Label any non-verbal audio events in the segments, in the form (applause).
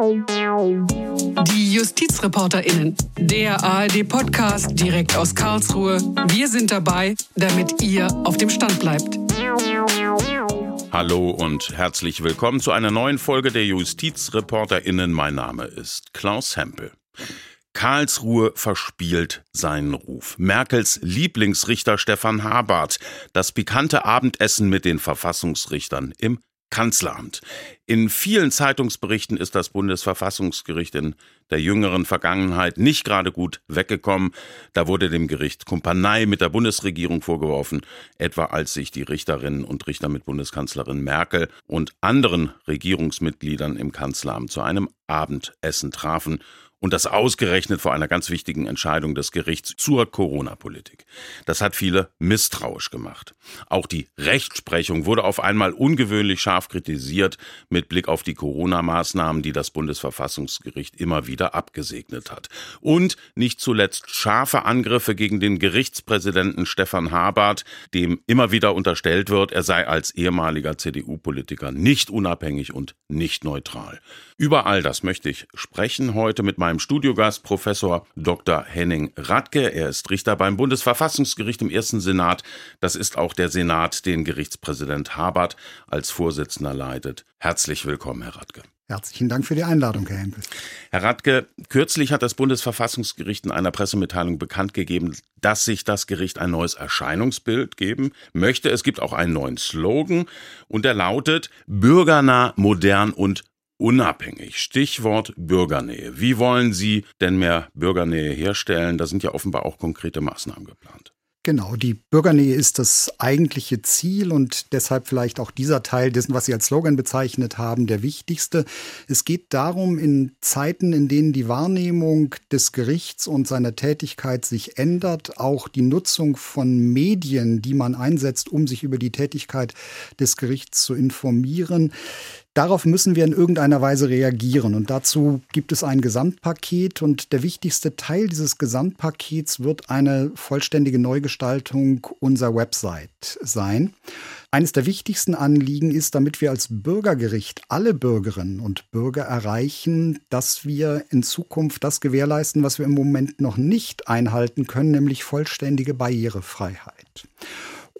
Die JustizreporterInnen, der ARD-Podcast direkt aus Karlsruhe. Wir sind dabei, damit ihr auf dem Stand bleibt. Hallo und herzlich willkommen zu einer neuen Folge der JustizreporterInnen. Mein Name ist Klaus Hempel. Karlsruhe verspielt seinen Ruf. Merkels Lieblingsrichter Stefan Habart, das pikante Abendessen mit den Verfassungsrichtern im Kanzleramt. In vielen Zeitungsberichten ist das Bundesverfassungsgericht in der jüngeren Vergangenheit nicht gerade gut weggekommen. Da wurde dem Gericht Kumpanei mit der Bundesregierung vorgeworfen, etwa als sich die Richterinnen und Richter mit Bundeskanzlerin Merkel und anderen Regierungsmitgliedern im Kanzleramt zu einem Abendessen trafen und das ausgerechnet vor einer ganz wichtigen Entscheidung des Gerichts zur Corona-Politik. Das hat viele misstrauisch gemacht. Auch die Rechtsprechung wurde auf einmal ungewöhnlich scharf kritisiert mit Blick auf die Corona-Maßnahmen, die das Bundesverfassungsgericht immer wieder abgesegnet hat. Und nicht zuletzt scharfe Angriffe gegen den Gerichtspräsidenten Stefan Habart, dem immer wieder unterstellt wird, er sei als ehemaliger CDU-Politiker nicht unabhängig und nicht neutral. Über all das möchte ich sprechen heute mit meinem meinem Studiogast Professor Dr. Henning Radke. Er ist Richter beim Bundesverfassungsgericht im ersten Senat. Das ist auch der Senat, den Gerichtspräsident Habert als Vorsitzender leitet. Herzlich willkommen, Herr Radke. Herzlichen Dank für die Einladung, Herr Hempel. Herr Radke, kürzlich hat das Bundesverfassungsgericht in einer Pressemitteilung bekannt gegeben, dass sich das Gericht ein neues Erscheinungsbild geben möchte. Es gibt auch einen neuen Slogan und der lautet bürgernah, modern und unabhängig. Stichwort Bürgernähe. Wie wollen Sie denn mehr Bürgernähe herstellen? Da sind ja offenbar auch konkrete Maßnahmen geplant. Genau, die Bürgernähe ist das eigentliche Ziel und deshalb vielleicht auch dieser Teil dessen, was Sie als Slogan bezeichnet haben, der wichtigste. Es geht darum, in Zeiten, in denen die Wahrnehmung des Gerichts und seiner Tätigkeit sich ändert, auch die Nutzung von Medien, die man einsetzt, um sich über die Tätigkeit des Gerichts zu informieren, Darauf müssen wir in irgendeiner Weise reagieren. Und dazu gibt es ein Gesamtpaket. Und der wichtigste Teil dieses Gesamtpakets wird eine vollständige Neugestaltung unserer Website sein. Eines der wichtigsten Anliegen ist, damit wir als Bürgergericht alle Bürgerinnen und Bürger erreichen, dass wir in Zukunft das gewährleisten, was wir im Moment noch nicht einhalten können, nämlich vollständige Barrierefreiheit.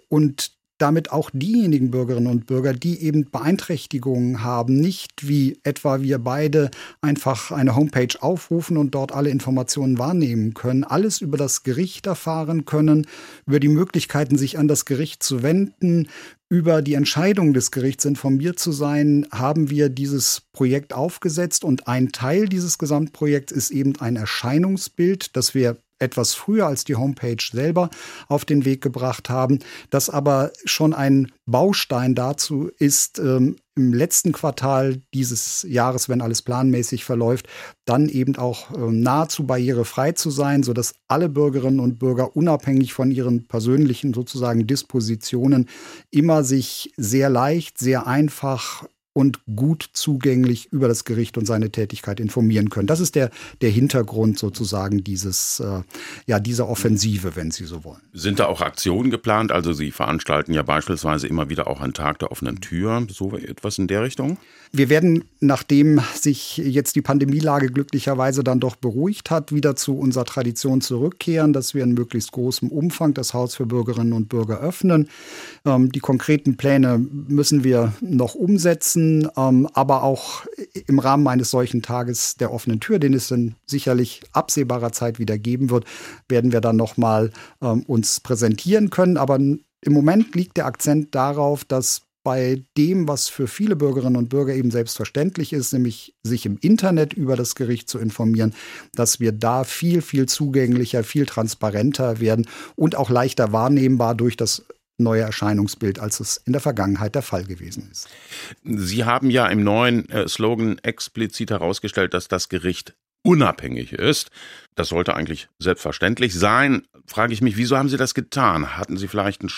Und damit auch diejenigen Bürgerinnen und Bürger, die eben Beeinträchtigungen haben, nicht wie etwa wir beide einfach eine Homepage aufrufen und dort alle Informationen wahrnehmen können, alles über das Gericht erfahren können, über die Möglichkeiten, sich an das Gericht zu wenden, über die Entscheidung des Gerichts informiert zu sein, haben wir dieses Projekt aufgesetzt. Und ein Teil dieses Gesamtprojekts ist eben ein Erscheinungsbild, das wir etwas früher als die Homepage selber auf den Weg gebracht haben, das aber schon ein Baustein dazu ist, ähm, im letzten Quartal dieses Jahres, wenn alles planmäßig verläuft, dann eben auch äh, nahezu barrierefrei zu sein, sodass alle Bürgerinnen und Bürger unabhängig von ihren persönlichen sozusagen Dispositionen immer sich sehr leicht, sehr einfach und gut zugänglich über das Gericht und seine Tätigkeit informieren können. Das ist der, der Hintergrund sozusagen dieses, äh, ja, dieser Offensive, wenn Sie so wollen. Sind da auch Aktionen geplant? Also Sie veranstalten ja beispielsweise immer wieder auch einen Tag der offenen Tür, so etwas in der Richtung? Wir werden, nachdem sich jetzt die Pandemielage glücklicherweise dann doch beruhigt hat, wieder zu unserer Tradition zurückkehren, dass wir in möglichst großem Umfang das Haus für Bürgerinnen und Bürger öffnen. Ähm, die konkreten Pläne müssen wir noch umsetzen ähm, aber auch im Rahmen eines solchen Tages der offenen Tür, den es in sicherlich absehbarer Zeit wieder geben wird, werden wir dann nochmal ähm, uns präsentieren können. Aber im Moment liegt der Akzent darauf, dass bei dem, was für viele Bürgerinnen und Bürger eben selbstverständlich ist, nämlich sich im Internet über das Gericht zu informieren, dass wir da viel, viel zugänglicher, viel transparenter werden und auch leichter wahrnehmbar durch das neue Erscheinungsbild, als es in der Vergangenheit der Fall gewesen ist. Sie haben ja im neuen äh, Slogan explizit herausgestellt, dass das Gericht unabhängig ist. Das sollte eigentlich selbstverständlich sein. Frage ich mich, wieso haben Sie das getan? Hatten Sie vielleicht ein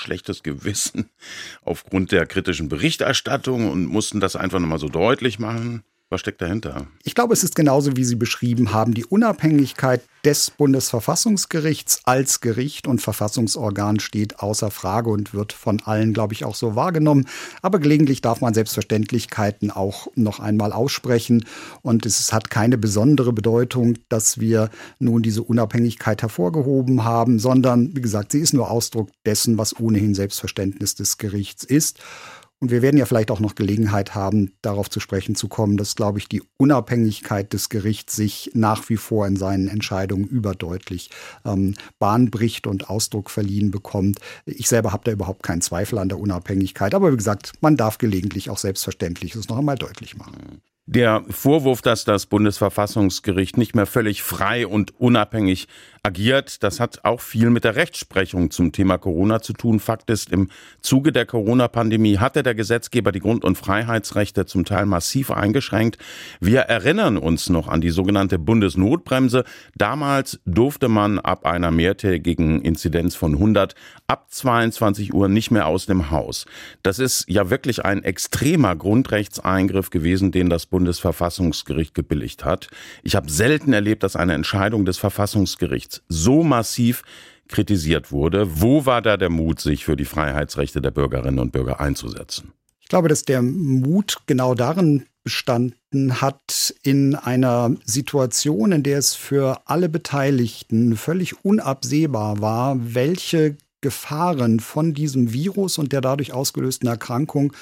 schlechtes Gewissen (laughs) aufgrund der kritischen Berichterstattung und mussten das einfach nochmal so deutlich machen? Was steckt dahinter? Ich glaube, es ist genauso, wie Sie beschrieben haben, die Unabhängigkeit des Bundesverfassungsgerichts als Gericht und Verfassungsorgan steht außer Frage und wird von allen, glaube ich, auch so wahrgenommen. Aber gelegentlich darf man Selbstverständlichkeiten auch noch einmal aussprechen. Und es hat keine besondere Bedeutung, dass wir nun diese Unabhängigkeit hervorgehoben haben, sondern, wie gesagt, sie ist nur Ausdruck dessen, was ohnehin Selbstverständnis des Gerichts ist. Und wir werden ja vielleicht auch noch Gelegenheit haben, darauf zu sprechen zu kommen, dass, glaube ich, die Unabhängigkeit des Gerichts sich nach wie vor in seinen Entscheidungen überdeutlich ähm, Bahn bricht und Ausdruck verliehen bekommt. Ich selber habe da überhaupt keinen Zweifel an der Unabhängigkeit. Aber wie gesagt, man darf gelegentlich auch Selbstverständliches noch einmal deutlich machen. Der Vorwurf, dass das Bundesverfassungsgericht nicht mehr völlig frei und unabhängig agiert, das hat auch viel mit der Rechtsprechung zum Thema Corona zu tun. Fakt ist, im Zuge der Corona-Pandemie hatte der Gesetzgeber die Grund- und Freiheitsrechte zum Teil massiv eingeschränkt. Wir erinnern uns noch an die sogenannte Bundesnotbremse. Damals durfte man ab einer mehrtägigen Inzidenz von 100 ab 22 Uhr nicht mehr aus dem Haus. Das ist ja wirklich ein extremer Grundrechtseingriff gewesen, den das Bundesverfassungsgericht gebilligt hat. Ich habe selten erlebt, dass eine Entscheidung des Verfassungsgerichts so massiv kritisiert wurde. Wo war da der Mut, sich für die Freiheitsrechte der Bürgerinnen und Bürger einzusetzen? Ich glaube, dass der Mut genau darin bestanden hat, in einer Situation, in der es für alle Beteiligten völlig unabsehbar war, welche Gefahren von diesem Virus und der dadurch ausgelösten Erkrankung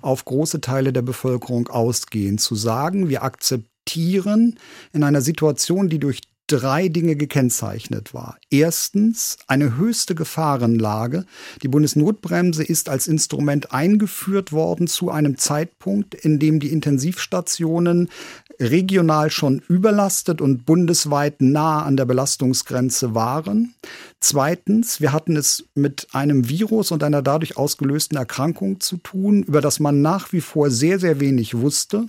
auf große Teile der Bevölkerung ausgehen. Zu sagen, wir akzeptieren in einer Situation, die durch drei Dinge gekennzeichnet war. Erstens eine höchste Gefahrenlage. Die Bundesnotbremse ist als Instrument eingeführt worden zu einem Zeitpunkt, in dem die Intensivstationen regional schon überlastet und bundesweit nah an der Belastungsgrenze waren. Zweitens, wir hatten es mit einem Virus und einer dadurch ausgelösten Erkrankung zu tun, über das man nach wie vor sehr, sehr wenig wusste.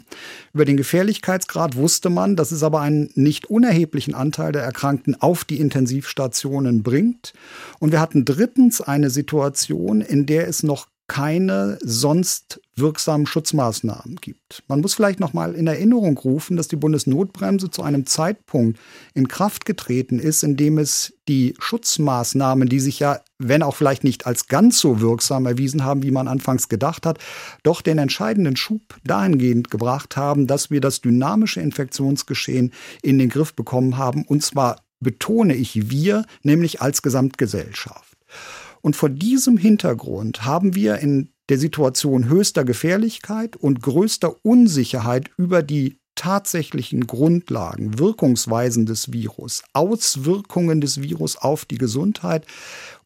Über den Gefährlichkeitsgrad wusste man, dass es aber einen nicht unerheblichen Anteil der Erkrankten auf die Intensivstationen bringt. Und wir hatten drittens eine Situation, in der es noch keine sonst wirksamen Schutzmaßnahmen gibt. Man muss vielleicht noch mal in Erinnerung rufen, dass die Bundesnotbremse zu einem Zeitpunkt in Kraft getreten ist, in dem es die Schutzmaßnahmen, die sich ja, wenn auch vielleicht nicht als ganz so wirksam erwiesen haben, wie man anfangs gedacht hat, doch den entscheidenden Schub dahingehend gebracht haben, dass wir das dynamische Infektionsgeschehen in den Griff bekommen haben, und zwar betone ich wir, nämlich als Gesamtgesellschaft. Und vor diesem Hintergrund haben wir in der Situation höchster Gefährlichkeit und größter Unsicherheit über die tatsächlichen Grundlagen, Wirkungsweisen des Virus, Auswirkungen des Virus auf die Gesundheit,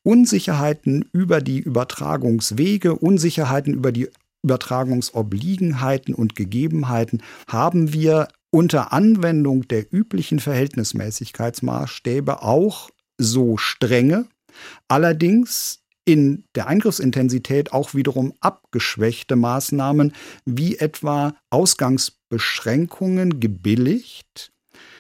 Unsicherheiten über die Übertragungswege, Unsicherheiten über die Übertragungsobliegenheiten und Gegebenheiten haben wir unter Anwendung der üblichen Verhältnismäßigkeitsmaßstäbe auch so strenge Allerdings in der Eingriffsintensität auch wiederum abgeschwächte Maßnahmen wie etwa Ausgangsbeschränkungen gebilligt.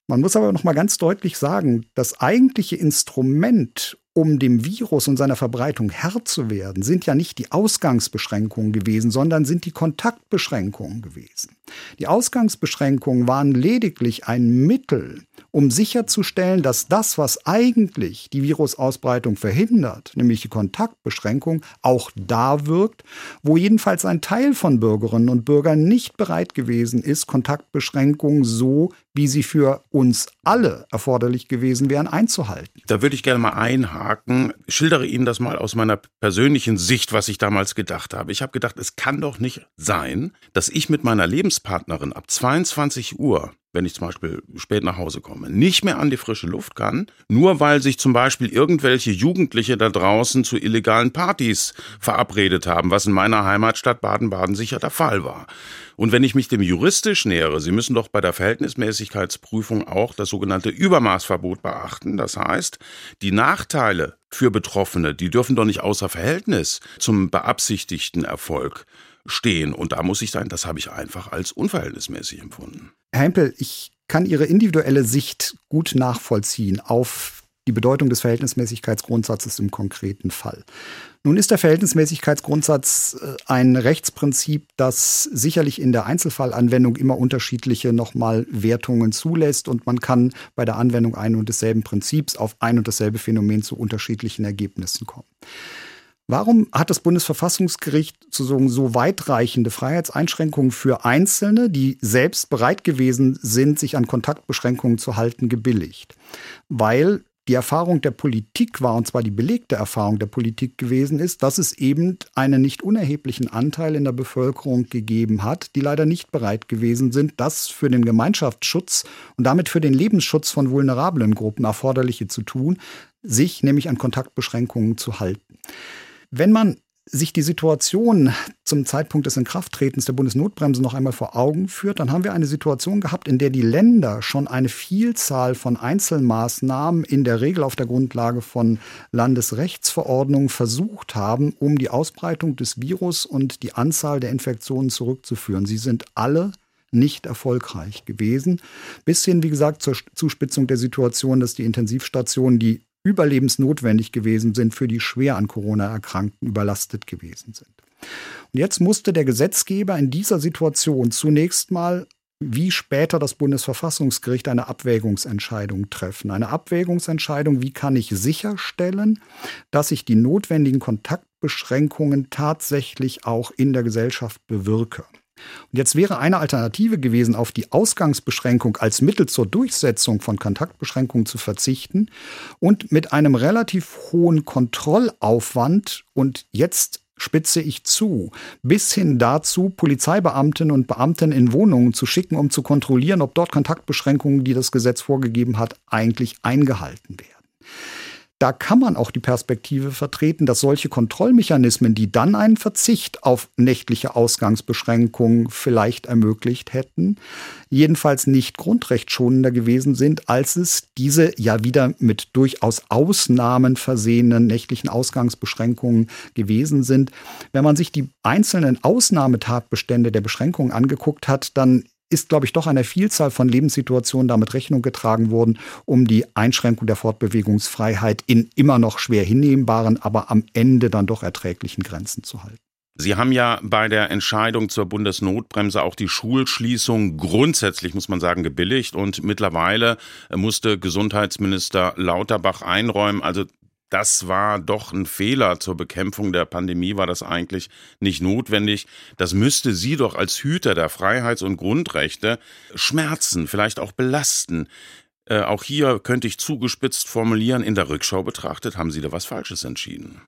Man muss aber noch mal ganz deutlich sagen, das eigentliche Instrument, um dem Virus und seiner Verbreitung Herr zu werden, sind ja nicht die Ausgangsbeschränkungen gewesen, sondern sind die Kontaktbeschränkungen gewesen. Die Ausgangsbeschränkungen waren lediglich ein Mittel, um sicherzustellen, dass das, was eigentlich die Virusausbreitung verhindert, nämlich die Kontaktbeschränkung, auch da wirkt, wo jedenfalls ein Teil von Bürgerinnen und Bürgern nicht bereit gewesen ist, Kontaktbeschränkungen so, wie sie für uns alle erforderlich gewesen wären, einzuhalten. Da würde ich gerne mal einhaken. Ich schildere Ihnen das mal aus meiner persönlichen Sicht, was ich damals gedacht habe. Ich habe gedacht, es kann doch nicht sein, dass ich mit meiner Lebenspartnerin ab 22 Uhr wenn ich zum Beispiel spät nach Hause komme, nicht mehr an die frische Luft kann, nur weil sich zum Beispiel irgendwelche Jugendliche da draußen zu illegalen Partys verabredet haben, was in meiner Heimatstadt Baden-Baden sicher der Fall war. Und wenn ich mich dem juristisch nähere, Sie müssen doch bei der Verhältnismäßigkeitsprüfung auch das sogenannte Übermaßverbot beachten. Das heißt, die Nachteile für Betroffene, die dürfen doch nicht außer Verhältnis zum beabsichtigten Erfolg stehen. Und da muss ich sagen, das habe ich einfach als unverhältnismäßig empfunden. Herr Hempel, ich kann Ihre individuelle Sicht gut nachvollziehen auf die Bedeutung des Verhältnismäßigkeitsgrundsatzes im konkreten Fall. Nun ist der Verhältnismäßigkeitsgrundsatz äh, ein Rechtsprinzip, das sicherlich in der Einzelfallanwendung immer unterschiedliche nochmal Wertungen zulässt und man kann bei der Anwendung ein und desselben Prinzips auf ein und dasselbe Phänomen zu unterschiedlichen Ergebnissen kommen. Warum hat das Bundesverfassungsgericht sozusagen so weitreichende Freiheitseinschränkungen für Einzelne, die selbst bereit gewesen sind, sich an Kontaktbeschränkungen zu halten, gebilligt? Weil die Erfahrung der Politik war, und zwar die belegte Erfahrung der Politik gewesen ist, dass es eben einen nicht unerheblichen Anteil in der Bevölkerung gegeben hat, die leider nicht bereit gewesen sind, das für den Gemeinschaftsschutz und damit für den Lebensschutz von vulnerablen Gruppen erforderliche zu tun, sich nämlich an Kontaktbeschränkungen zu halten. Wenn man sich die Situation zum Zeitpunkt des Inkrafttretens der Bundesnotbremse noch einmal vor Augen führt, dann haben wir eine Situation gehabt, in der die Länder schon eine Vielzahl von Einzelmaßnahmen in der Regel auf der Grundlage von Landesrechtsverordnungen versucht haben, um die Ausbreitung des Virus und die Anzahl der Infektionen zurückzuführen. Sie sind alle nicht erfolgreich gewesen. Bis hin, wie gesagt, zur Zuspitzung der Situation, dass die Intensivstationen, die überlebensnotwendig gewesen sind, für die schwer an Corona Erkrankten überlastet gewesen sind. Und jetzt musste der Gesetzgeber in dieser Situation zunächst mal wie später das Bundesverfassungsgericht eine Abwägungsentscheidung treffen. Eine Abwägungsentscheidung, wie kann ich sicherstellen, dass ich die notwendigen Kontaktbeschränkungen tatsächlich auch in der Gesellschaft bewirke. Und jetzt wäre eine Alternative gewesen, auf die Ausgangsbeschränkung als Mittel zur Durchsetzung von Kontaktbeschränkungen zu verzichten und mit einem relativ hohen Kontrollaufwand und jetzt spitze ich zu, bis hin dazu, Polizeibeamtinnen und Beamten in Wohnungen zu schicken, um zu kontrollieren, ob dort Kontaktbeschränkungen, die das Gesetz vorgegeben hat, eigentlich eingehalten werden da kann man auch die Perspektive vertreten, dass solche Kontrollmechanismen, die dann einen Verzicht auf nächtliche Ausgangsbeschränkungen vielleicht ermöglicht hätten, jedenfalls nicht grundrechtsschonender gewesen sind, als es diese ja wieder mit durchaus Ausnahmen versehenen nächtlichen Ausgangsbeschränkungen gewesen sind. Wenn man sich die einzelnen Ausnahmetatbestände der Beschränkungen angeguckt hat, dann ist, glaube ich, doch einer Vielzahl von Lebenssituationen damit Rechnung getragen worden, um die Einschränkung der Fortbewegungsfreiheit in immer noch schwer hinnehmbaren, aber am Ende dann doch erträglichen Grenzen zu halten. Sie haben ja bei der Entscheidung zur Bundesnotbremse auch die Schulschließung grundsätzlich, muss man sagen, gebilligt und mittlerweile musste Gesundheitsminister Lauterbach einräumen, also das war doch ein Fehler zur Bekämpfung der Pandemie, war das eigentlich nicht notwendig. Das müsste Sie doch als Hüter der Freiheits- und Grundrechte schmerzen, vielleicht auch belasten. Äh, auch hier könnte ich zugespitzt formulieren, in der Rückschau betrachtet, haben Sie da was Falsches entschieden.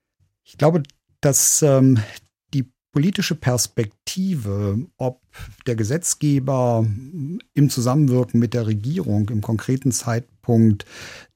Ich glaube, dass ähm, politische Perspektive, ob der Gesetzgeber im Zusammenwirken mit der Regierung im konkreten Zeitpunkt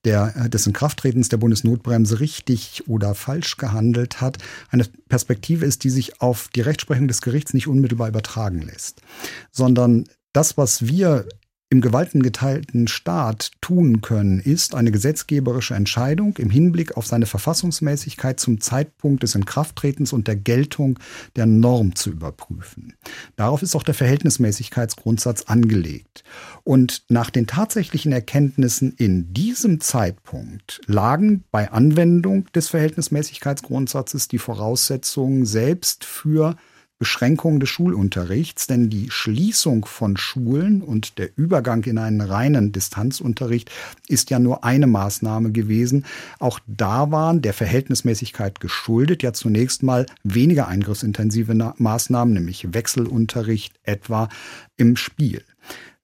der, des Inkrafttretens der Bundesnotbremse richtig oder falsch gehandelt hat, eine Perspektive ist, die sich auf die Rechtsprechung des Gerichts nicht unmittelbar übertragen lässt, sondern das, was wir im gewaltengeteilten Staat tun können, ist eine gesetzgeberische Entscheidung im Hinblick auf seine Verfassungsmäßigkeit zum Zeitpunkt des Inkrafttretens und der Geltung der Norm zu überprüfen. Darauf ist auch der Verhältnismäßigkeitsgrundsatz angelegt. Und nach den tatsächlichen Erkenntnissen in diesem Zeitpunkt lagen bei Anwendung des Verhältnismäßigkeitsgrundsatzes die Voraussetzungen selbst für Beschränkung des Schulunterrichts, denn die Schließung von Schulen und der Übergang in einen reinen Distanzunterricht ist ja nur eine Maßnahme gewesen. Auch da waren der Verhältnismäßigkeit geschuldet ja zunächst mal weniger eingriffsintensive Maßnahmen, nämlich Wechselunterricht etwa im Spiel.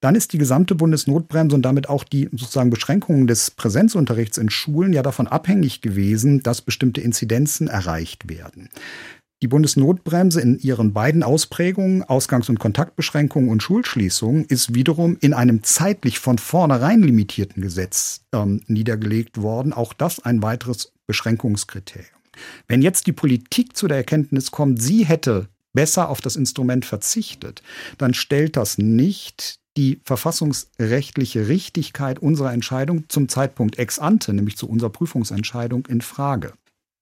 Dann ist die gesamte Bundesnotbremse und damit auch die sozusagen Beschränkungen des Präsenzunterrichts in Schulen ja davon abhängig gewesen, dass bestimmte Inzidenzen erreicht werden. Die Bundesnotbremse in ihren beiden Ausprägungen, Ausgangs- und Kontaktbeschränkungen und Schulschließungen, ist wiederum in einem zeitlich von vornherein limitierten Gesetz ähm, niedergelegt worden. Auch das ein weiteres Beschränkungskriterium. Wenn jetzt die Politik zu der Erkenntnis kommt, sie hätte besser auf das Instrument verzichtet, dann stellt das nicht die verfassungsrechtliche Richtigkeit unserer Entscheidung zum Zeitpunkt ex ante, nämlich zu unserer Prüfungsentscheidung, in Frage.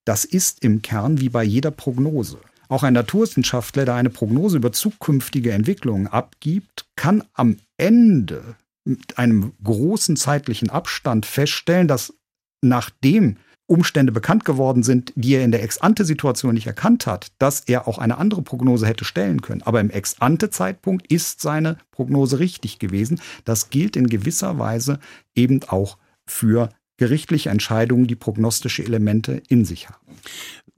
Das ist im Kern wie bei jeder Prognose. Auch ein Naturwissenschaftler, der eine Prognose über zukünftige Entwicklungen abgibt, kann am Ende mit einem großen zeitlichen Abstand feststellen, dass nachdem Umstände bekannt geworden sind, die er in der Ex-ante-Situation nicht erkannt hat, dass er auch eine andere Prognose hätte stellen können. Aber im Ex-ante-Zeitpunkt ist seine Prognose richtig gewesen. Das gilt in gewisser Weise eben auch für gerichtliche Entscheidungen, die prognostische Elemente in sich haben.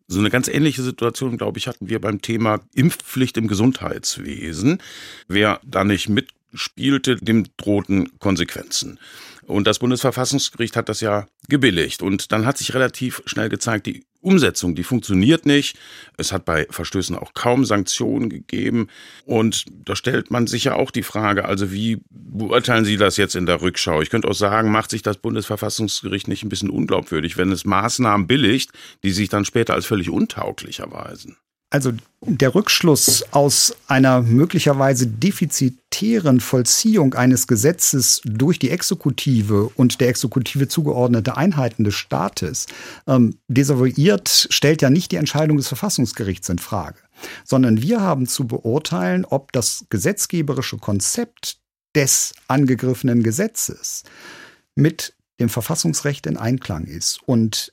So eine ganz ähnliche Situation, glaube ich, hatten wir beim Thema Impfpflicht im Gesundheitswesen. Wer da nicht mitspielte, dem drohten Konsequenzen. Und das Bundesverfassungsgericht hat das ja gebilligt. Und dann hat sich relativ schnell gezeigt, die Umsetzung, die funktioniert nicht. Es hat bei Verstößen auch kaum Sanktionen gegeben. Und da stellt man sich ja auch die Frage, also wie beurteilen Sie das jetzt in der Rückschau? Ich könnte auch sagen, macht sich das Bundesverfassungsgericht nicht ein bisschen unglaubwürdig, wenn es Maßnahmen billigt, die sich dann später als völlig untauglich erweisen? Also der Rückschluss aus einer möglicherweise defizitären Vollziehung eines Gesetzes durch die Exekutive und der Exekutive zugeordnete Einheiten des Staates ähm, desavouiert, stellt ja nicht die Entscheidung des Verfassungsgerichts in Frage, sondern wir haben zu beurteilen, ob das gesetzgeberische Konzept des angegriffenen Gesetzes mit dem Verfassungsrecht in Einklang ist. Und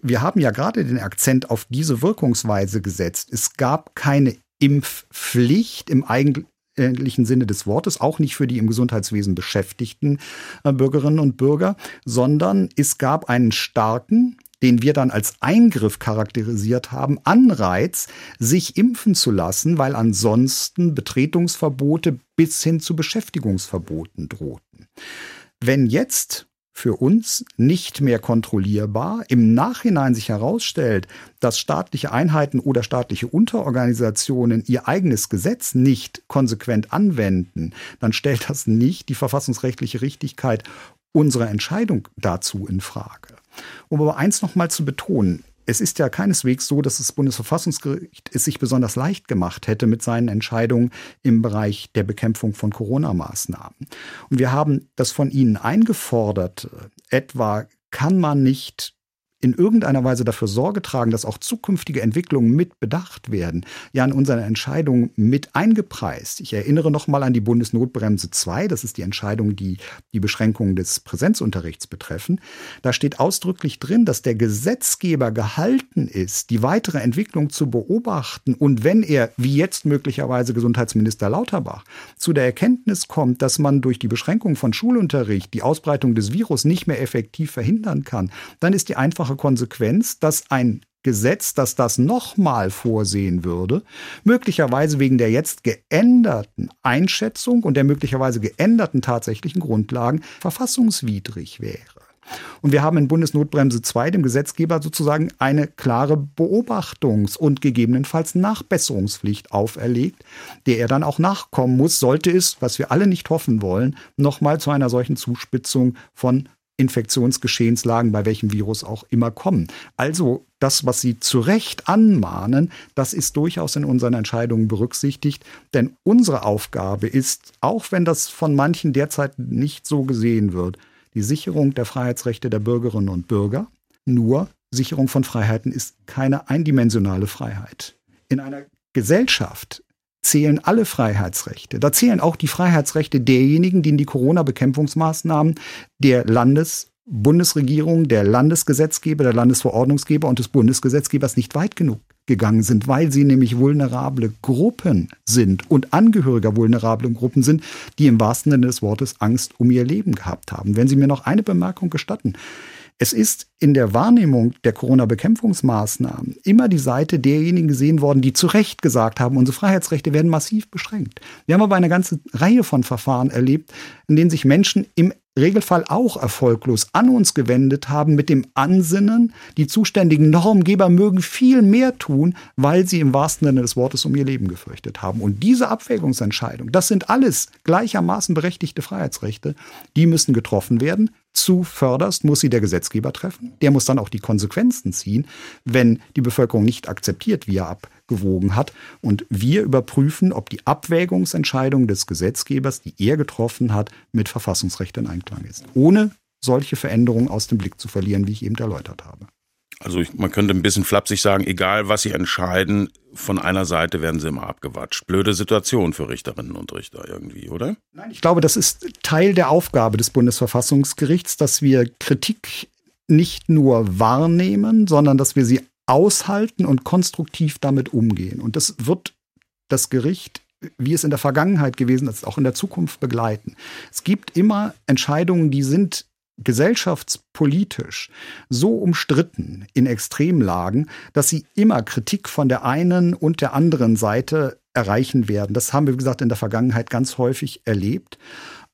wir haben ja gerade den Akzent auf diese Wirkungsweise gesetzt. Es gab keine Impfpflicht im eigentlichen Sinne des Wortes, auch nicht für die im Gesundheitswesen beschäftigten äh, Bürgerinnen und Bürger, sondern es gab einen starken, den wir dann als Eingriff charakterisiert haben, Anreiz, sich impfen zu lassen, weil ansonsten Betretungsverbote bis hin zu Beschäftigungsverboten drohten. Wenn jetzt für uns nicht mehr kontrollierbar, im Nachhinein sich herausstellt, dass staatliche Einheiten oder staatliche Unterorganisationen ihr eigenes Gesetz nicht konsequent anwenden, dann stellt das nicht die verfassungsrechtliche Richtigkeit unserer Entscheidung dazu in Frage. Um aber eins nochmal zu betonen, es ist ja keineswegs so, dass das Bundesverfassungsgericht es sich besonders leicht gemacht hätte mit seinen Entscheidungen im Bereich der Bekämpfung von Corona-Maßnahmen. Und wir haben das von Ihnen eingefordert, etwa kann man nicht in irgendeiner Weise dafür Sorge tragen, dass auch zukünftige Entwicklungen mit bedacht werden, ja in unsere Entscheidungen mit eingepreist. Ich erinnere nochmal an die Bundesnotbremse 2, das ist die Entscheidung, die die Beschränkung des Präsenzunterrichts betreffen. Da steht ausdrücklich drin, dass der Gesetzgeber gehalten ist, die weitere Entwicklung zu beobachten und wenn er, wie jetzt möglicherweise Gesundheitsminister Lauterbach, zu der Erkenntnis kommt, dass man durch die Beschränkung von Schulunterricht die Ausbreitung des Virus nicht mehr effektiv verhindern kann, dann ist die einfache einfache Konsequenz, dass ein Gesetz, das das nochmal vorsehen würde, möglicherweise wegen der jetzt geänderten Einschätzung und der möglicherweise geänderten tatsächlichen Grundlagen verfassungswidrig wäre. Und wir haben in Bundesnotbremse 2 dem Gesetzgeber sozusagen eine klare Beobachtungs- und gegebenenfalls Nachbesserungspflicht auferlegt, der er dann auch nachkommen muss, sollte es, was wir alle nicht hoffen wollen, nochmal zu einer solchen Zuspitzung von Infektionsgeschehenslagen, bei welchem Virus auch immer kommen. Also das, was Sie zu Recht anmahnen, das ist durchaus in unseren Entscheidungen berücksichtigt. Denn unsere Aufgabe ist, auch wenn das von manchen derzeit nicht so gesehen wird, die Sicherung der Freiheitsrechte der Bürgerinnen und Bürger. Nur Sicherung von Freiheiten ist keine eindimensionale Freiheit. In einer Gesellschaft zählen alle Freiheitsrechte. Da zählen auch die Freiheitsrechte derjenigen, die in die Corona-Bekämpfungsmaßnahmen der Landes- Bundesregierung, der Landesgesetzgeber, der Landesverordnungsgeber und des Bundesgesetzgebers nicht weit genug gegangen sind, weil sie nämlich vulnerable Gruppen sind und Angehöriger vulnerablen Gruppen sind, die im wahrsten Sinne des Wortes Angst um ihr Leben gehabt haben. Wenn Sie mir noch eine Bemerkung gestatten. Es ist in der Wahrnehmung der Corona-Bekämpfungsmaßnahmen immer die Seite derjenigen gesehen worden, die zu Recht gesagt haben, unsere Freiheitsrechte werden massiv beschränkt. Wir haben aber eine ganze Reihe von Verfahren erlebt, in denen sich Menschen im Regelfall auch erfolglos an uns gewendet haben mit dem Ansinnen, die zuständigen Normgeber mögen viel mehr tun, weil sie im wahrsten Sinne des Wortes um ihr Leben gefürchtet haben. Und diese Abwägungsentscheidung, das sind alles gleichermaßen berechtigte Freiheitsrechte, die müssen getroffen werden. Zuvörderst muss sie der Gesetzgeber treffen. Der muss dann auch die Konsequenzen ziehen, wenn die Bevölkerung nicht akzeptiert, wie er ab abgewogen hat. Und wir überprüfen, ob die Abwägungsentscheidung des Gesetzgebers, die er getroffen hat, mit Verfassungsrecht in Einklang ist. Ohne solche Veränderungen aus dem Blick zu verlieren, wie ich eben erläutert habe. Also ich, man könnte ein bisschen flapsig sagen, egal was sie entscheiden, von einer Seite werden sie immer abgewatscht. Blöde Situation für Richterinnen und Richter irgendwie, oder? Nein, ich glaube, das ist Teil der Aufgabe des Bundesverfassungsgerichts, dass wir Kritik nicht nur wahrnehmen, sondern dass wir sie aushalten und konstruktiv damit umgehen. Und das wird das Gericht, wie es in der Vergangenheit gewesen ist, auch in der Zukunft begleiten. Es gibt immer Entscheidungen, die sind gesellschaftspolitisch so umstritten in Extremlagen, dass sie immer Kritik von der einen und der anderen Seite erreichen werden. Das haben wir, wie gesagt, in der Vergangenheit ganz häufig erlebt.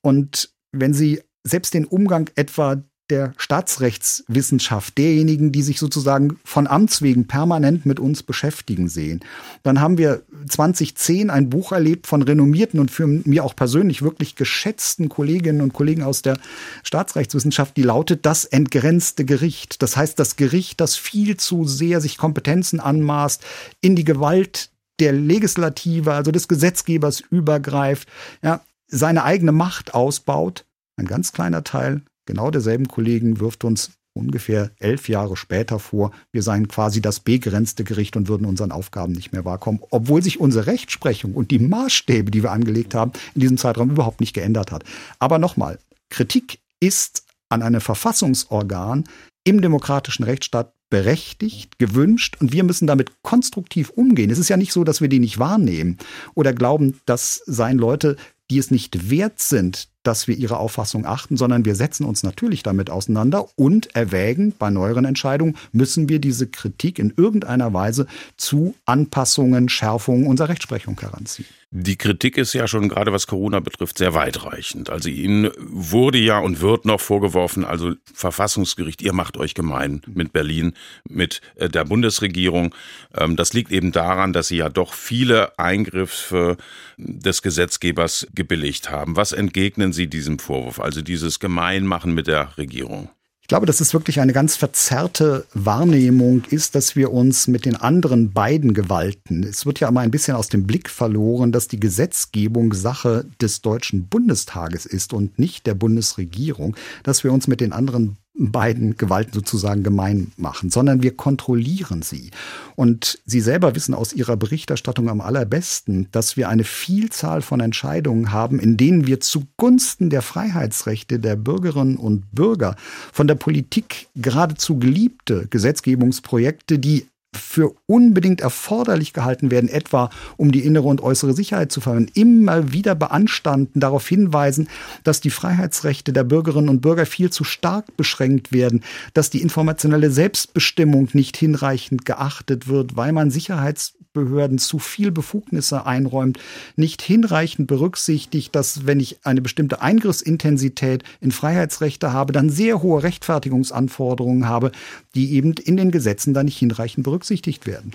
Und wenn Sie selbst den Umgang etwa der Staatsrechtswissenschaft, derjenigen, die sich sozusagen von Amts wegen permanent mit uns beschäftigen sehen. Dann haben wir 2010 ein Buch erlebt von renommierten und für mir auch persönlich wirklich geschätzten Kolleginnen und Kollegen aus der Staatsrechtswissenschaft, die lautet das entgrenzte Gericht. Das heißt, das Gericht, das viel zu sehr sich Kompetenzen anmaßt, in die Gewalt der Legislative, also des Gesetzgebers übergreift, ja, seine eigene Macht ausbaut. Ein ganz kleiner Teil genau derselben Kollegen wirft uns ungefähr elf Jahre später vor, wir seien quasi das begrenzte Gericht und würden unseren Aufgaben nicht mehr wahrkommen, obwohl sich unsere Rechtsprechung und die Maßstäbe, die wir angelegt haben, in diesem Zeitraum überhaupt nicht geändert hat. Aber nochmal, Kritik ist an einem Verfassungsorgan im demokratischen Rechtsstaat berechtigt, gewünscht und wir müssen damit konstruktiv umgehen. Es ist ja nicht so, dass wir die nicht wahrnehmen oder glauben, das seien Leute, die es nicht wert sind, dass wir ihre Auffassung achten, sondern wir setzen uns natürlich damit auseinander und erwägen, bei neueren Entscheidungen müssen wir diese Kritik in irgendeiner Weise zu Anpassungen, Schärfungen unserer Rechtsprechung heranziehen. Die Kritik ist ja schon gerade was Corona betrifft sehr weitreichend. Also Ihnen wurde ja und wird noch vorgeworfen, also Verfassungsgericht, ihr macht euch gemein mit Berlin, mit äh, der Bundesregierung. Ähm, das liegt eben daran, dass Sie ja doch viele Eingriffe des Gesetzgebers gebilligt haben. Was entgegnen Sie diesem Vorwurf, also dieses Gemeinmachen mit der Regierung? Ich glaube, dass es wirklich eine ganz verzerrte Wahrnehmung ist, dass wir uns mit den anderen beiden Gewalten, es wird ja immer ein bisschen aus dem Blick verloren, dass die Gesetzgebung Sache des Deutschen Bundestages ist und nicht der Bundesregierung, dass wir uns mit den anderen beiden Gewalten sozusagen gemein machen, sondern wir kontrollieren sie. Und Sie selber wissen aus Ihrer Berichterstattung am allerbesten, dass wir eine Vielzahl von Entscheidungen haben, in denen wir zugunsten der Freiheitsrechte der Bürgerinnen und Bürger von der Politik geradezu geliebte Gesetzgebungsprojekte, die für unbedingt erforderlich gehalten werden, etwa um die innere und äußere Sicherheit zu verwenden, immer wieder beanstanden, darauf hinweisen, dass die Freiheitsrechte der Bürgerinnen und Bürger viel zu stark beschränkt werden, dass die informationelle Selbstbestimmung nicht hinreichend geachtet wird, weil man Sicherheits Behörden zu viel Befugnisse einräumt, nicht hinreichend berücksichtigt, dass wenn ich eine bestimmte Eingriffsintensität in Freiheitsrechte habe, dann sehr hohe Rechtfertigungsanforderungen habe, die eben in den Gesetzen dann nicht hinreichend berücksichtigt werden.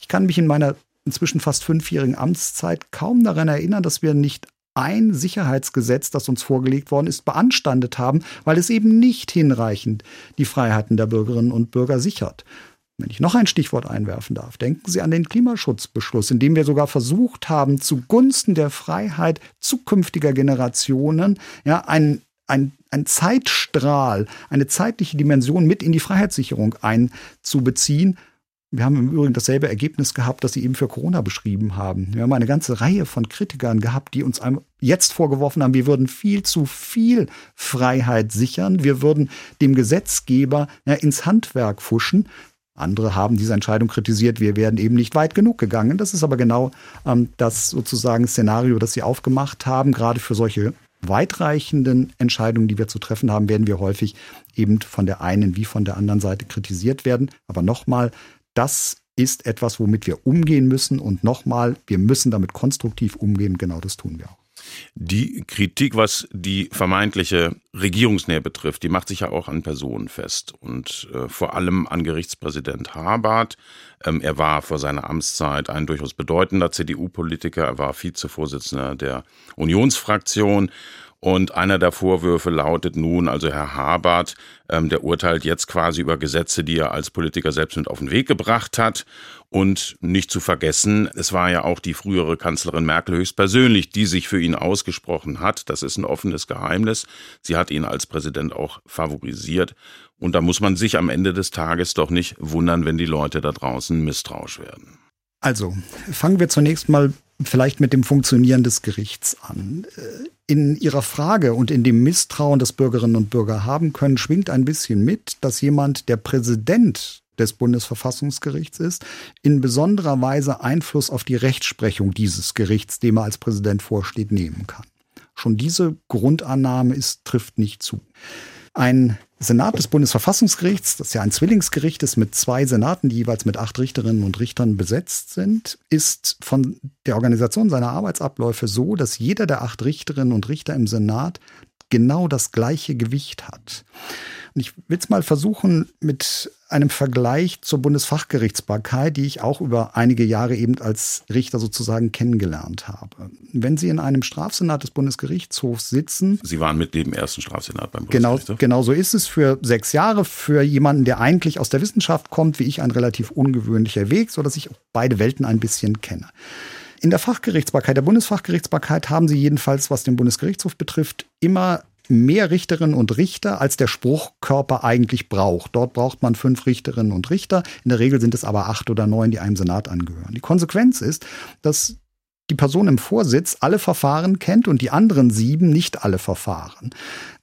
Ich kann mich in meiner inzwischen fast fünfjährigen Amtszeit kaum daran erinnern, dass wir nicht ein Sicherheitsgesetz, das uns vorgelegt worden ist, beanstandet haben, weil es eben nicht hinreichend die Freiheiten der Bürgerinnen und Bürger sichert. Wenn ich noch ein Stichwort einwerfen darf, denken Sie an den Klimaschutzbeschluss, in dem wir sogar versucht haben, zugunsten der Freiheit zukünftiger Generationen ja, ein, ein, ein Zeitstrahl, eine zeitliche Dimension mit in die Freiheitssicherung einzubeziehen. Wir haben im Übrigen dasselbe Ergebnis gehabt, das Sie eben für Corona beschrieben haben. Wir haben eine ganze Reihe von Kritikern gehabt, die uns jetzt vorgeworfen haben, wir würden viel zu viel Freiheit sichern, wir würden dem Gesetzgeber ja, ins Handwerk fuschen. Andere haben diese Entscheidung kritisiert, wir werden eben nicht weit genug gegangen. Das ist aber genau ähm, das sozusagen Szenario, das Sie aufgemacht haben. Gerade für solche weitreichenden Entscheidungen, die wir zu treffen haben, werden wir häufig eben von der einen wie von der anderen Seite kritisiert werden. Aber nochmal, das ist etwas, womit wir umgehen müssen. Und nochmal, wir müssen damit konstruktiv umgehen. Genau das tun wir auch. Die Kritik, was die vermeintliche Regierungsnähe betrifft, die macht sich ja auch an Personen fest und äh, vor allem an Gerichtspräsident Habart. Ähm, er war vor seiner Amtszeit ein durchaus bedeutender CDU-Politiker, er war Vizevorsitzender der Unionsfraktion und einer der Vorwürfe lautet nun, also Herr Habart, ähm, der urteilt jetzt quasi über Gesetze, die er als Politiker selbst mit auf den Weg gebracht hat. Und nicht zu vergessen, es war ja auch die frühere Kanzlerin Merkel höchstpersönlich, die sich für ihn ausgesprochen hat. Das ist ein offenes Geheimnis. Sie hat ihn als Präsident auch favorisiert. Und da muss man sich am Ende des Tages doch nicht wundern, wenn die Leute da draußen misstrauisch werden. Also, fangen wir zunächst mal vielleicht mit dem Funktionieren des Gerichts an. Äh, in Ihrer Frage und in dem Misstrauen, das Bürgerinnen und Bürger haben können, schwingt ein bisschen mit, dass jemand, der Präsident des Bundesverfassungsgerichts ist, in besonderer Weise Einfluss auf die Rechtsprechung dieses Gerichts, dem er als Präsident vorsteht, nehmen kann. Schon diese Grundannahme ist, trifft nicht zu. Ein Senat des Bundesverfassungsgerichts, das ja ein Zwillingsgericht ist mit zwei Senaten, die jeweils mit acht Richterinnen und Richtern besetzt sind, ist von der Organisation seiner Arbeitsabläufe so, dass jeder der acht Richterinnen und Richter im Senat genau das gleiche Gewicht hat. Und ich will es mal versuchen mit einem Vergleich zur Bundesfachgerichtsbarkeit, die ich auch über einige Jahre eben als Richter sozusagen kennengelernt habe. Wenn Sie in einem Strafsenat des Bundesgerichtshofs sitzen. Sie waren Mitglied im ersten Strafsenat beim Bundesgerichtshof. Genau, genau so ist es für sechs Jahre. Für jemanden, der eigentlich aus der Wissenschaft kommt, wie ich, ein relativ ungewöhnlicher Weg, sodass ich beide Welten ein bisschen kenne. In der Fachgerichtsbarkeit, der Bundesfachgerichtsbarkeit haben Sie jedenfalls, was den Bundesgerichtshof betrifft, immer mehr Richterinnen und Richter, als der Spruchkörper eigentlich braucht. Dort braucht man fünf Richterinnen und Richter. In der Regel sind es aber acht oder neun, die einem Senat angehören. Die Konsequenz ist, dass die Person im Vorsitz alle Verfahren kennt und die anderen sieben nicht alle Verfahren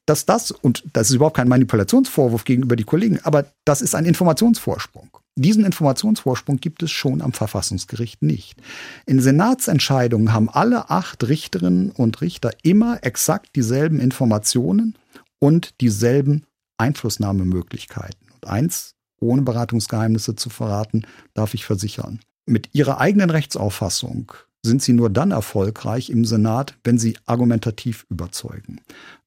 dass das, und das ist überhaupt kein Manipulationsvorwurf gegenüber die Kollegen, aber das ist ein Informationsvorsprung. Diesen Informationsvorsprung gibt es schon am Verfassungsgericht nicht. In Senatsentscheidungen haben alle acht Richterinnen und Richter immer exakt dieselben Informationen und dieselben Einflussnahmemöglichkeiten. Und eins, ohne Beratungsgeheimnisse zu verraten, darf ich versichern. Mit ihrer eigenen Rechtsauffassung sind sie nur dann erfolgreich im Senat, wenn sie argumentativ überzeugen.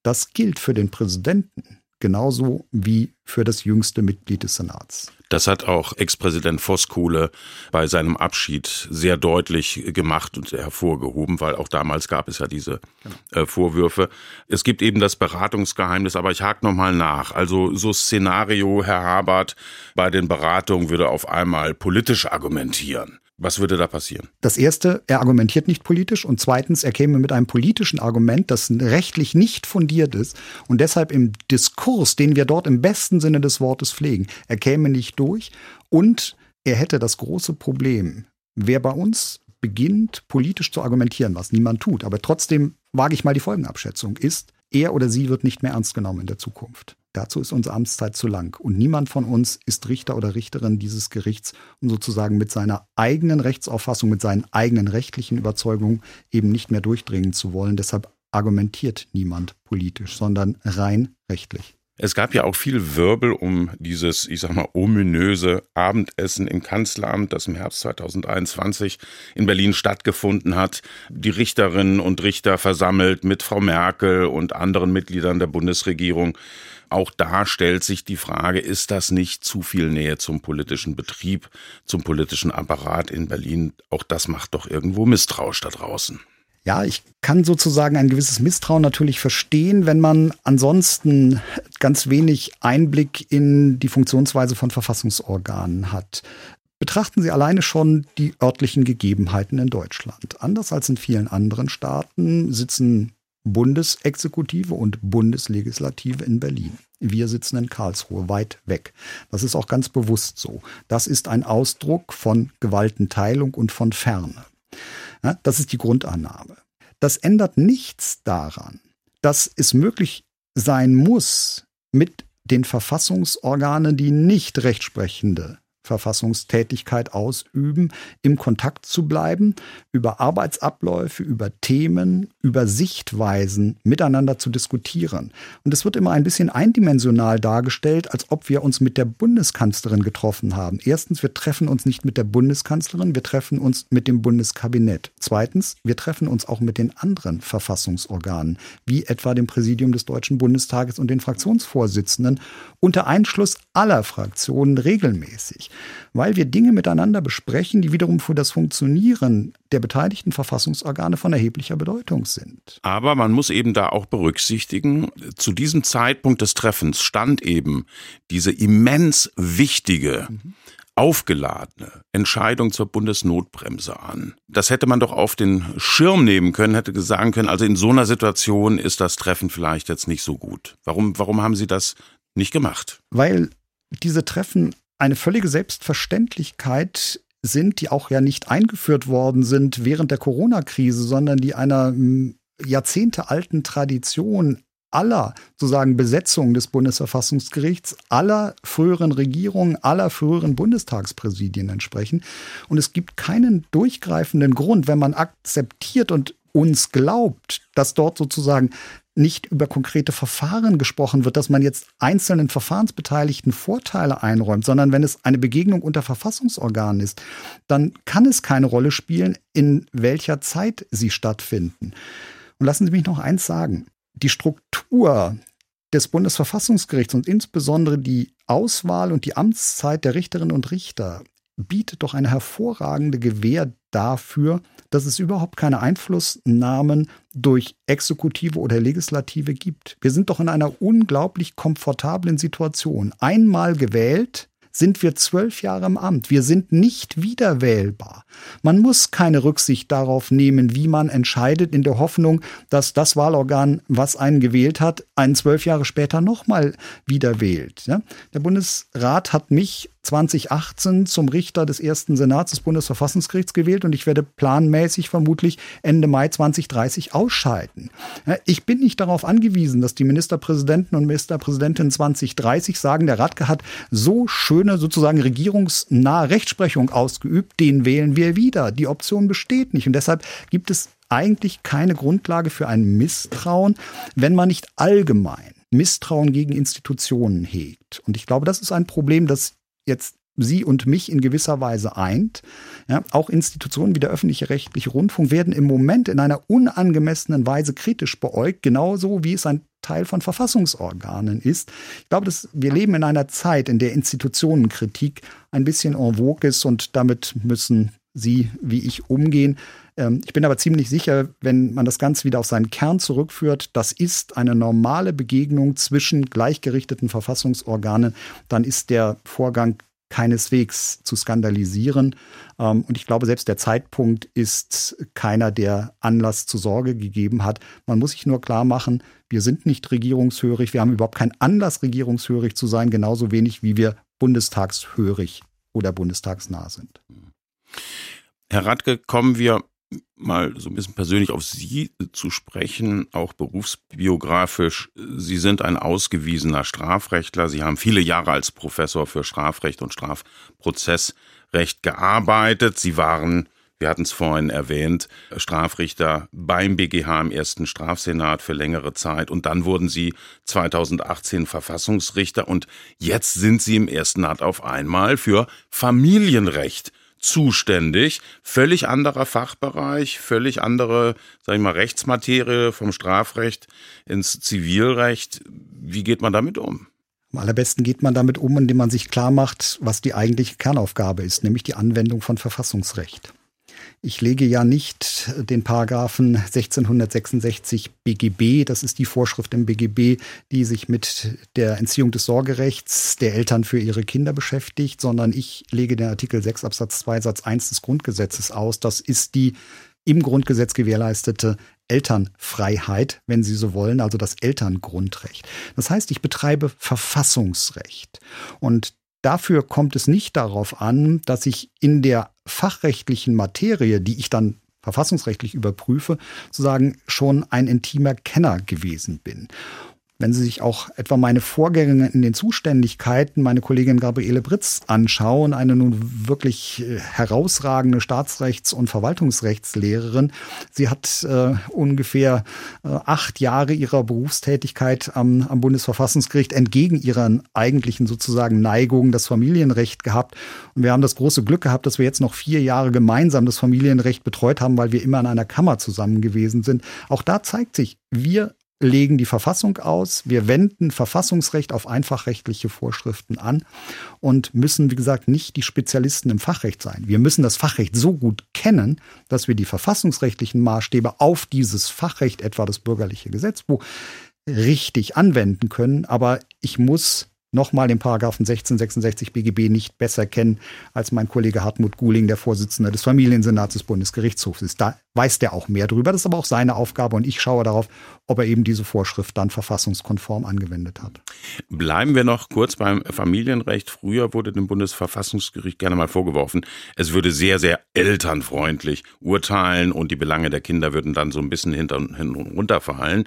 Das gilt für den Präsidenten genauso wie für das jüngste Mitglied des Senats. Das hat auch Ex-Präsident Voskuhle bei seinem Abschied sehr deutlich gemacht und hervorgehoben, weil auch damals gab es ja diese genau. Vorwürfe. Es gibt eben das Beratungsgeheimnis, aber ich hake nochmal nach. Also so Szenario, Herr Habert, bei den Beratungen würde auf einmal politisch argumentieren. Was würde da passieren? Das erste, er argumentiert nicht politisch und zweitens, er käme mit einem politischen Argument, das rechtlich nicht fundiert ist und deshalb im Diskurs, den wir dort im besten Sinne des Wortes pflegen, er käme nicht durch und er hätte das große Problem, wer bei uns beginnt, politisch zu argumentieren, was niemand tut, aber trotzdem wage ich mal die Folgenabschätzung, ist, er oder sie wird nicht mehr ernst genommen in der Zukunft. Dazu ist unsere Amtszeit zu lang. Und niemand von uns ist Richter oder Richterin dieses Gerichts, um sozusagen mit seiner eigenen Rechtsauffassung, mit seinen eigenen rechtlichen Überzeugungen eben nicht mehr durchdringen zu wollen. Deshalb argumentiert niemand politisch, sondern rein rechtlich. Es gab ja auch viel Wirbel um dieses, ich sag mal, ominöse Abendessen im Kanzleramt, das im Herbst 2021 in Berlin stattgefunden hat. Die Richterinnen und Richter versammelt mit Frau Merkel und anderen Mitgliedern der Bundesregierung. Auch da stellt sich die Frage, ist das nicht zu viel Nähe zum politischen Betrieb, zum politischen Apparat in Berlin? Auch das macht doch irgendwo misstrauisch da draußen. Ja, ich kann sozusagen ein gewisses Misstrauen natürlich verstehen, wenn man ansonsten ganz wenig Einblick in die Funktionsweise von Verfassungsorganen hat. Betrachten Sie alleine schon die örtlichen Gegebenheiten in Deutschland. Anders als in vielen anderen Staaten sitzen Bundesexekutive und Bundeslegislative in Berlin. Wir sitzen in Karlsruhe, weit weg. Das ist auch ganz bewusst so. Das ist ein Ausdruck von Gewaltenteilung und von Ferne. Ja, das ist die Grundannahme. Das ändert nichts daran, dass es möglich sein muss, mit den Verfassungsorganen, die nicht rechtsprechende Verfassungstätigkeit ausüben, im Kontakt zu bleiben, über Arbeitsabläufe, über Themen, über Sichtweisen miteinander zu diskutieren. Und es wird immer ein bisschen eindimensional dargestellt, als ob wir uns mit der Bundeskanzlerin getroffen haben. Erstens, wir treffen uns nicht mit der Bundeskanzlerin, wir treffen uns mit dem Bundeskabinett. Zweitens, wir treffen uns auch mit den anderen Verfassungsorganen, wie etwa dem Präsidium des Deutschen Bundestages und den Fraktionsvorsitzenden, unter Einschluss aller Fraktionen regelmäßig weil wir Dinge miteinander besprechen, die wiederum für das Funktionieren der beteiligten Verfassungsorgane von erheblicher Bedeutung sind. Aber man muss eben da auch berücksichtigen, zu diesem Zeitpunkt des Treffens stand eben diese immens wichtige mhm aufgeladene Entscheidung zur Bundesnotbremse an. Das hätte man doch auf den Schirm nehmen können, hätte sagen können, also in so einer Situation ist das Treffen vielleicht jetzt nicht so gut. Warum, warum haben Sie das nicht gemacht? Weil diese Treffen eine völlige Selbstverständlichkeit sind, die auch ja nicht eingeführt worden sind während der Corona-Krise, sondern die einer jahrzehntealten Tradition aller sozusagen Besetzungen des Bundesverfassungsgerichts, aller früheren Regierungen, aller früheren Bundestagspräsidien entsprechen. Und es gibt keinen durchgreifenden Grund, wenn man akzeptiert und uns glaubt, dass dort sozusagen nicht über konkrete Verfahren gesprochen wird, dass man jetzt einzelnen Verfahrensbeteiligten Vorteile einräumt, sondern wenn es eine Begegnung unter Verfassungsorganen ist, dann kann es keine Rolle spielen, in welcher Zeit sie stattfinden. Und lassen Sie mich noch eins sagen die Struktur des Bundesverfassungsgerichts und insbesondere die Auswahl und die Amtszeit der Richterinnen und Richter bietet doch eine hervorragende Gewähr dafür, dass es überhaupt keine Einflussnahmen durch Exekutive oder Legislative gibt. Wir sind doch in einer unglaublich komfortablen Situation. Einmal gewählt, sind wir zwölf Jahre im Amt. Wir sind nicht wiederwählbar. Man muss keine Rücksicht darauf nehmen, wie man entscheidet, in der Hoffnung, dass das Wahlorgan, was einen gewählt hat, einen zwölf Jahre später nochmal wieder wählt. Der Bundesrat hat mich 2018 zum Richter des ersten Senats des Bundesverfassungsgerichts gewählt und ich werde planmäßig vermutlich Ende Mai 2030 ausscheiden. Ich bin nicht darauf angewiesen, dass die Ministerpräsidenten und Ministerpräsidentinnen 2030 sagen, der Radke hat so schöne sozusagen regierungsnahe Rechtsprechung ausgeübt, den wählen wir wieder. Die Option besteht nicht und deshalb gibt es eigentlich keine Grundlage für ein Misstrauen, wenn man nicht allgemein Misstrauen gegen Institutionen hegt. Und ich glaube, das ist ein Problem, das jetzt Sie und mich in gewisser Weise eint. Ja, auch Institutionen wie der öffentliche rechtliche Rundfunk werden im Moment in einer unangemessenen Weise kritisch beäugt, genauso wie es ein Teil von Verfassungsorganen ist. Ich glaube, dass wir leben in einer Zeit, in der Institutionenkritik ein bisschen en vogue ist und damit müssen Sie wie ich umgehen. Ähm, ich bin aber ziemlich sicher, wenn man das Ganze wieder auf seinen Kern zurückführt, das ist eine normale Begegnung zwischen gleichgerichteten Verfassungsorganen, dann ist der Vorgang keineswegs zu skandalisieren. Ähm, und ich glaube, selbst der Zeitpunkt ist keiner, der Anlass zur Sorge gegeben hat. Man muss sich nur klar machen, wir sind nicht regierungshörig. Wir haben überhaupt keinen Anlass, regierungshörig zu sein, genauso wenig wie wir bundestagshörig oder bundestagsnah sind. Herr Radke, kommen wir mal so ein bisschen persönlich auf Sie zu sprechen, auch berufsbiografisch. Sie sind ein ausgewiesener Strafrechtler. Sie haben viele Jahre als Professor für Strafrecht und Strafprozessrecht gearbeitet. Sie waren, wir hatten es vorhin erwähnt, Strafrichter beim BGH im ersten Strafsenat für längere Zeit und dann wurden Sie 2018 Verfassungsrichter und jetzt sind Sie im ersten Senat auf einmal für Familienrecht zuständig. Völlig anderer Fachbereich, völlig andere, sag ich mal, Rechtsmaterie vom Strafrecht ins Zivilrecht. Wie geht man damit um? Am allerbesten geht man damit um, indem man sich klar macht, was die eigentliche Kernaufgabe ist, nämlich die Anwendung von Verfassungsrecht. Ich lege ja nicht den Paragraphen 1666 BGB, das ist die Vorschrift im BGB, die sich mit der Entziehung des Sorgerechts der Eltern für ihre Kinder beschäftigt, sondern ich lege den Artikel 6 Absatz 2 Satz 1 des Grundgesetzes aus. Das ist die im Grundgesetz gewährleistete Elternfreiheit, wenn Sie so wollen, also das Elterngrundrecht. Das heißt, ich betreibe Verfassungsrecht. Und dafür kommt es nicht darauf an, dass ich in der fachrechtlichen Materie, die ich dann verfassungsrechtlich überprüfe, sozusagen schon ein intimer Kenner gewesen bin. Wenn Sie sich auch etwa meine Vorgänge in den Zuständigkeiten, meine Kollegin Gabriele Britz anschauen, eine nun wirklich äh, herausragende Staatsrechts- und Verwaltungsrechtslehrerin. Sie hat äh, ungefähr äh, acht Jahre ihrer Berufstätigkeit am, am Bundesverfassungsgericht entgegen ihren eigentlichen sozusagen Neigungen das Familienrecht gehabt. Und wir haben das große Glück gehabt, dass wir jetzt noch vier Jahre gemeinsam das Familienrecht betreut haben, weil wir immer in einer Kammer zusammen gewesen sind. Auch da zeigt sich, wir legen die Verfassung aus, wir wenden Verfassungsrecht auf einfachrechtliche Vorschriften an und müssen, wie gesagt, nicht die Spezialisten im Fachrecht sein. Wir müssen das Fachrecht so gut kennen, dass wir die verfassungsrechtlichen Maßstäbe auf dieses Fachrecht, etwa das bürgerliche Gesetzbuch, richtig anwenden können. Aber ich muss nochmal den Paragraphen 1666 BGB nicht besser kennen als mein Kollege Hartmut Guling, der Vorsitzende des Familiensenats des Bundesgerichtshofs ist. Da weiß der auch mehr drüber. Das ist aber auch seine Aufgabe und ich schaue darauf, ob er eben diese Vorschrift dann verfassungskonform angewendet hat. Bleiben wir noch kurz beim Familienrecht. Früher wurde dem Bundesverfassungsgericht gerne mal vorgeworfen, es würde sehr, sehr elternfreundlich urteilen und die Belange der Kinder würden dann so ein bisschen hinter und runterfallen.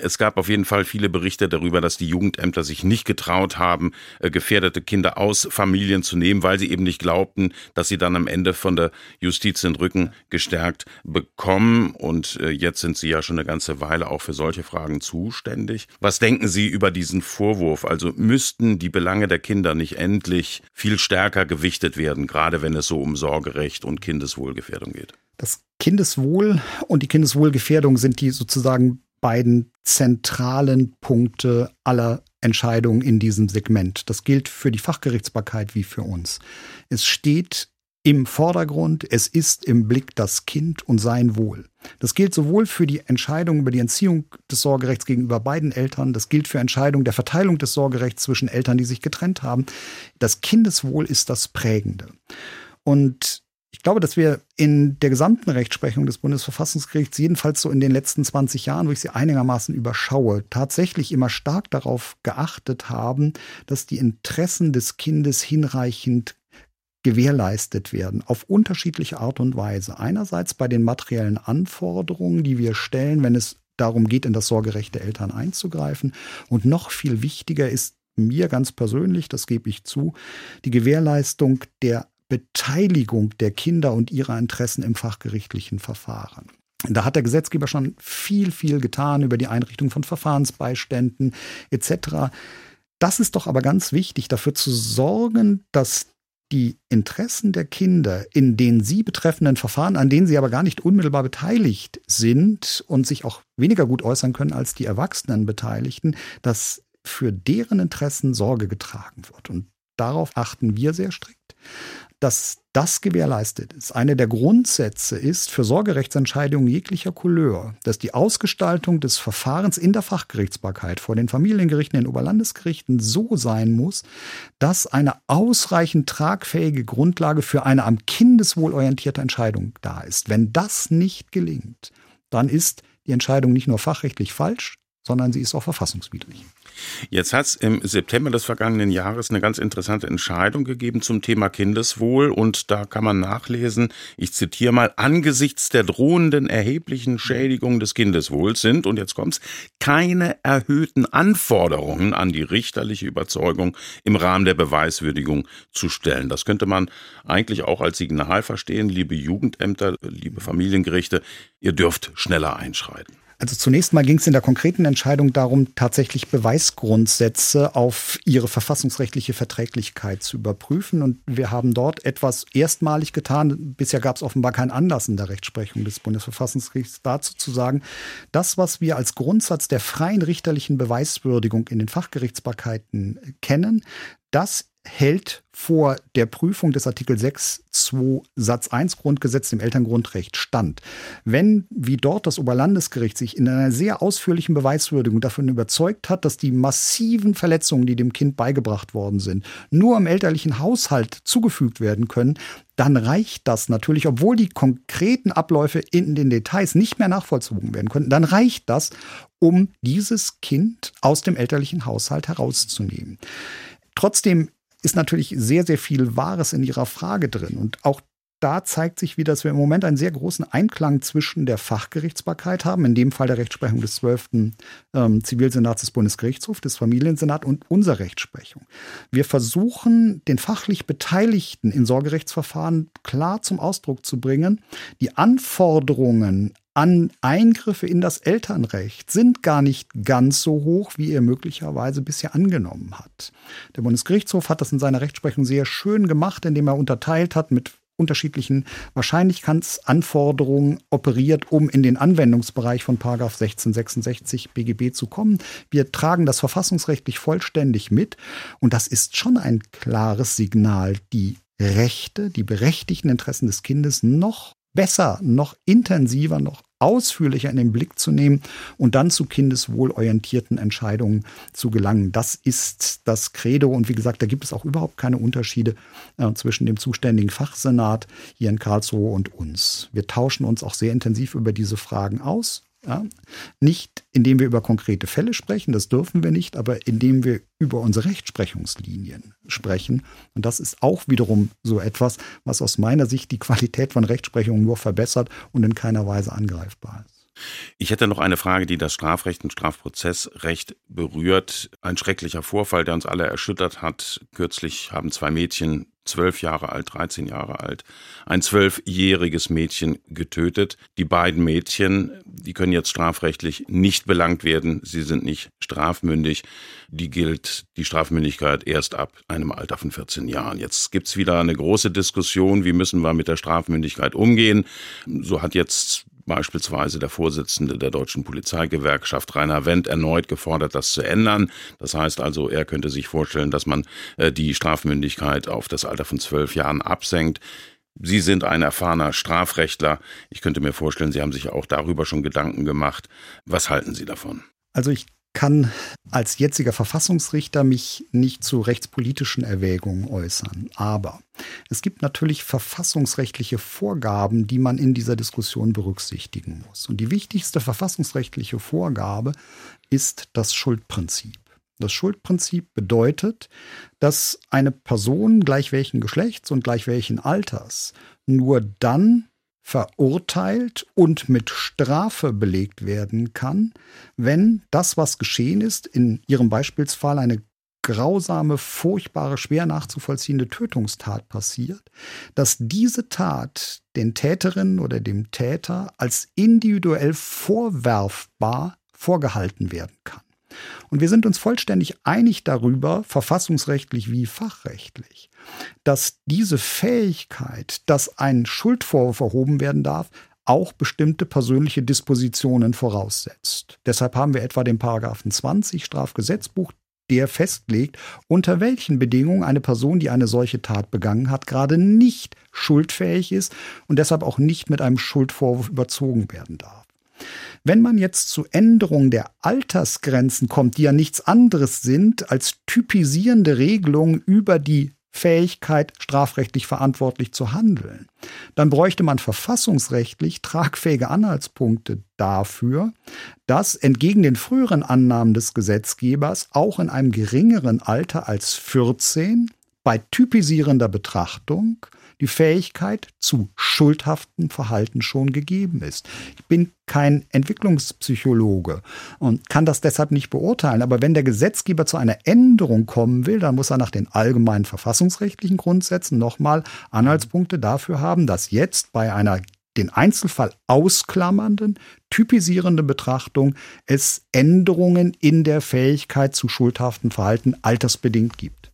Es gab auf jeden Fall viele Berichte darüber, dass die Jugendämter sich nicht getraut haben, äh, gefährdete Kinder aus Familien zu nehmen, weil sie eben nicht glaubten, dass sie dann am Ende von der Justiz den Rücken gestärkt bekommen. Und äh, jetzt sind Sie ja schon eine ganze Weile auch für solche Fragen zuständig. Was denken Sie über diesen Vorwurf? Also müssten die Belange der Kinder nicht endlich viel stärker gewichtet werden, gerade wenn es so um Sorgerecht und Kindeswohlgefährdung geht? Das Kindeswohl und die Kindeswohlgefährdung sind die sozusagen beiden zentralen Punkte aller Entscheidungen in diesem Segment. Das gilt für die Fachgerichtsbarkeit wie für uns. Es steht im Vordergrund, es ist im Blick das Kind und sein Wohl. Das gilt sowohl für die Entscheidung über die Entziehung des Sorgerechts gegenüber beiden Eltern, das gilt für Entscheidungen der Verteilung des Sorgerechts zwischen Eltern, die sich getrennt haben. Das Kindeswohl ist das Prägende. Und ich glaube, dass wir in der gesamten Rechtsprechung des Bundesverfassungsgerichts, jedenfalls so in den letzten 20 Jahren, wo ich sie einigermaßen überschaue, tatsächlich immer stark darauf geachtet haben, dass die Interessen des Kindes hinreichend gewährleistet werden, auf unterschiedliche Art und Weise. Einerseits bei den materiellen Anforderungen, die wir stellen, wenn es darum geht, in das Sorgerecht der Eltern einzugreifen. Und noch viel wichtiger ist mir ganz persönlich, das gebe ich zu, die Gewährleistung der Beteiligung der Kinder und ihrer Interessen im fachgerichtlichen Verfahren. Da hat der Gesetzgeber schon viel, viel getan über die Einrichtung von Verfahrensbeiständen etc. Das ist doch aber ganz wichtig, dafür zu sorgen, dass die Interessen der Kinder in den sie betreffenden Verfahren, an denen sie aber gar nicht unmittelbar beteiligt sind und sich auch weniger gut äußern können als die erwachsenen Beteiligten, dass für deren Interessen Sorge getragen wird. Und darauf achten wir sehr strikt dass das gewährleistet ist. Eine der Grundsätze ist für Sorgerechtsentscheidungen jeglicher Couleur, dass die Ausgestaltung des Verfahrens in der Fachgerichtsbarkeit vor den Familiengerichten, den Oberlandesgerichten so sein muss, dass eine ausreichend tragfähige Grundlage für eine am Kindeswohl orientierte Entscheidung da ist. Wenn das nicht gelingt, dann ist die Entscheidung nicht nur fachrechtlich falsch, sondern sie ist auch verfassungswidrig. Jetzt hat es im September des vergangenen Jahres eine ganz interessante Entscheidung gegeben zum Thema Kindeswohl und da kann man nachlesen, ich zitiere mal, angesichts der drohenden erheblichen Schädigung des Kindeswohls sind, und jetzt kommt's, keine erhöhten Anforderungen an die richterliche Überzeugung im Rahmen der Beweiswürdigung zu stellen. Das könnte man eigentlich auch als Signal verstehen, liebe Jugendämter, liebe Familiengerichte, ihr dürft schneller einschreiten. Also zunächst mal ging es in der konkreten Entscheidung darum, tatsächlich Beweisgrundsätze auf ihre verfassungsrechtliche Verträglichkeit zu überprüfen. Und wir haben dort etwas erstmalig getan. Bisher gab es offenbar keinen Anlass in der Rechtsprechung des Bundesverfassungsgerichts dazu zu sagen, das, was wir als Grundsatz der freien richterlichen Beweiswürdigung in den Fachgerichtsbarkeiten kennen, das hält vor der Prüfung des Artikel 6 2 Satz 1 Grundgesetz dem Elterngrundrecht stand. Wenn, wie dort das Oberlandesgericht sich in einer sehr ausführlichen Beweiswürdigung davon überzeugt hat, dass die massiven Verletzungen, die dem Kind beigebracht worden sind, nur im elterlichen Haushalt zugefügt werden können, dann reicht das natürlich, obwohl die konkreten Abläufe in den Details nicht mehr nachvollzogen werden können, dann reicht das, um dieses Kind aus dem elterlichen Haushalt herauszunehmen. Trotzdem ist natürlich sehr, sehr viel Wahres in Ihrer Frage drin. Und auch da zeigt sich wieder, dass wir im Moment einen sehr großen Einklang zwischen der Fachgerichtsbarkeit haben, in dem Fall der Rechtsprechung des 12. Ähm, Zivilsenats des Bundesgerichtshofs, des Familiensenats und unserer Rechtsprechung. Wir versuchen, den fachlich Beteiligten in Sorgerechtsverfahren klar zum Ausdruck zu bringen, die Anforderungen an Eingriffe in das Elternrecht sind gar nicht ganz so hoch, wie er möglicherweise bisher angenommen hat. Der Bundesgerichtshof hat das in seiner Rechtsprechung sehr schön gemacht, indem er unterteilt hat mit unterschiedlichen Wahrscheinlichkeitsanforderungen operiert, um in den Anwendungsbereich von 1666 BGB zu kommen. Wir tragen das verfassungsrechtlich vollständig mit und das ist schon ein klares Signal, die Rechte, die berechtigten Interessen des Kindes noch besser, noch intensiver, noch ausführlicher in den Blick zu nehmen und dann zu kindeswohlorientierten Entscheidungen zu gelangen. Das ist das Credo. Und wie gesagt, da gibt es auch überhaupt keine Unterschiede äh, zwischen dem zuständigen Fachsenat hier in Karlsruhe und uns. Wir tauschen uns auch sehr intensiv über diese Fragen aus. Ja? Nicht indem wir über konkrete Fälle sprechen, das dürfen wir nicht, aber indem wir über unsere Rechtsprechungslinien sprechen. Und das ist auch wiederum so etwas, was aus meiner Sicht die Qualität von Rechtsprechung nur verbessert und in keiner Weise angreifbar ist. Ich hätte noch eine Frage, die das Strafrecht und Strafprozessrecht berührt. Ein schrecklicher Vorfall, der uns alle erschüttert hat. Kürzlich haben zwei Mädchen, zwölf Jahre alt, 13 Jahre alt, ein zwölfjähriges Mädchen getötet. Die beiden Mädchen, die können jetzt strafrechtlich nicht belangt werden. Sie sind nicht strafmündig. Die gilt die Strafmündigkeit erst ab einem Alter von 14 Jahren. Jetzt gibt's wieder eine große Diskussion, wie müssen wir mit der Strafmündigkeit umgehen. So hat jetzt beispielsweise der Vorsitzende der deutschen Polizeigewerkschaft Rainer Wendt erneut gefordert, das zu ändern. Das heißt also, er könnte sich vorstellen, dass man äh, die Strafmündigkeit auf das Alter von zwölf Jahren absenkt. Sie sind ein erfahrener Strafrechtler. Ich könnte mir vorstellen, Sie haben sich auch darüber schon Gedanken gemacht. Was halten Sie davon? Also ich kann als jetziger Verfassungsrichter mich nicht zu rechtspolitischen Erwägungen äußern. Aber es gibt natürlich verfassungsrechtliche Vorgaben, die man in dieser Diskussion berücksichtigen muss. Und die wichtigste verfassungsrechtliche Vorgabe ist das Schuldprinzip. Das Schuldprinzip bedeutet, dass eine Person gleich welchen Geschlechts und gleich welchen Alters nur dann verurteilt und mit Strafe belegt werden kann, wenn das, was geschehen ist, in Ihrem Beispielsfall eine grausame, furchtbare, schwer nachzuvollziehende Tötungstat passiert, dass diese Tat den Täterinnen oder dem Täter als individuell vorwerfbar vorgehalten werden kann. Und wir sind uns vollständig einig darüber, verfassungsrechtlich wie fachrechtlich, dass diese Fähigkeit, dass ein Schuldvorwurf erhoben werden darf, auch bestimmte persönliche Dispositionen voraussetzt. Deshalb haben wir etwa den Paragraphen 20 Strafgesetzbuch, der festlegt, unter welchen Bedingungen eine Person, die eine solche Tat begangen hat, gerade nicht schuldfähig ist und deshalb auch nicht mit einem Schuldvorwurf überzogen werden darf. Wenn man jetzt zu Änderungen der Altersgrenzen kommt, die ja nichts anderes sind als typisierende Regelungen über die Fähigkeit, strafrechtlich verantwortlich zu handeln, dann bräuchte man verfassungsrechtlich tragfähige Anhaltspunkte dafür, dass entgegen den früheren Annahmen des Gesetzgebers auch in einem geringeren Alter als 14 bei typisierender Betrachtung die Fähigkeit zu schuldhaftem Verhalten schon gegeben ist. Ich bin kein Entwicklungspsychologe und kann das deshalb nicht beurteilen. Aber wenn der Gesetzgeber zu einer Änderung kommen will, dann muss er nach den allgemeinen verfassungsrechtlichen Grundsätzen nochmal Anhaltspunkte dafür haben, dass jetzt bei einer den Einzelfall ausklammernden, typisierenden Betrachtung es Änderungen in der Fähigkeit zu schuldhaftem Verhalten altersbedingt gibt.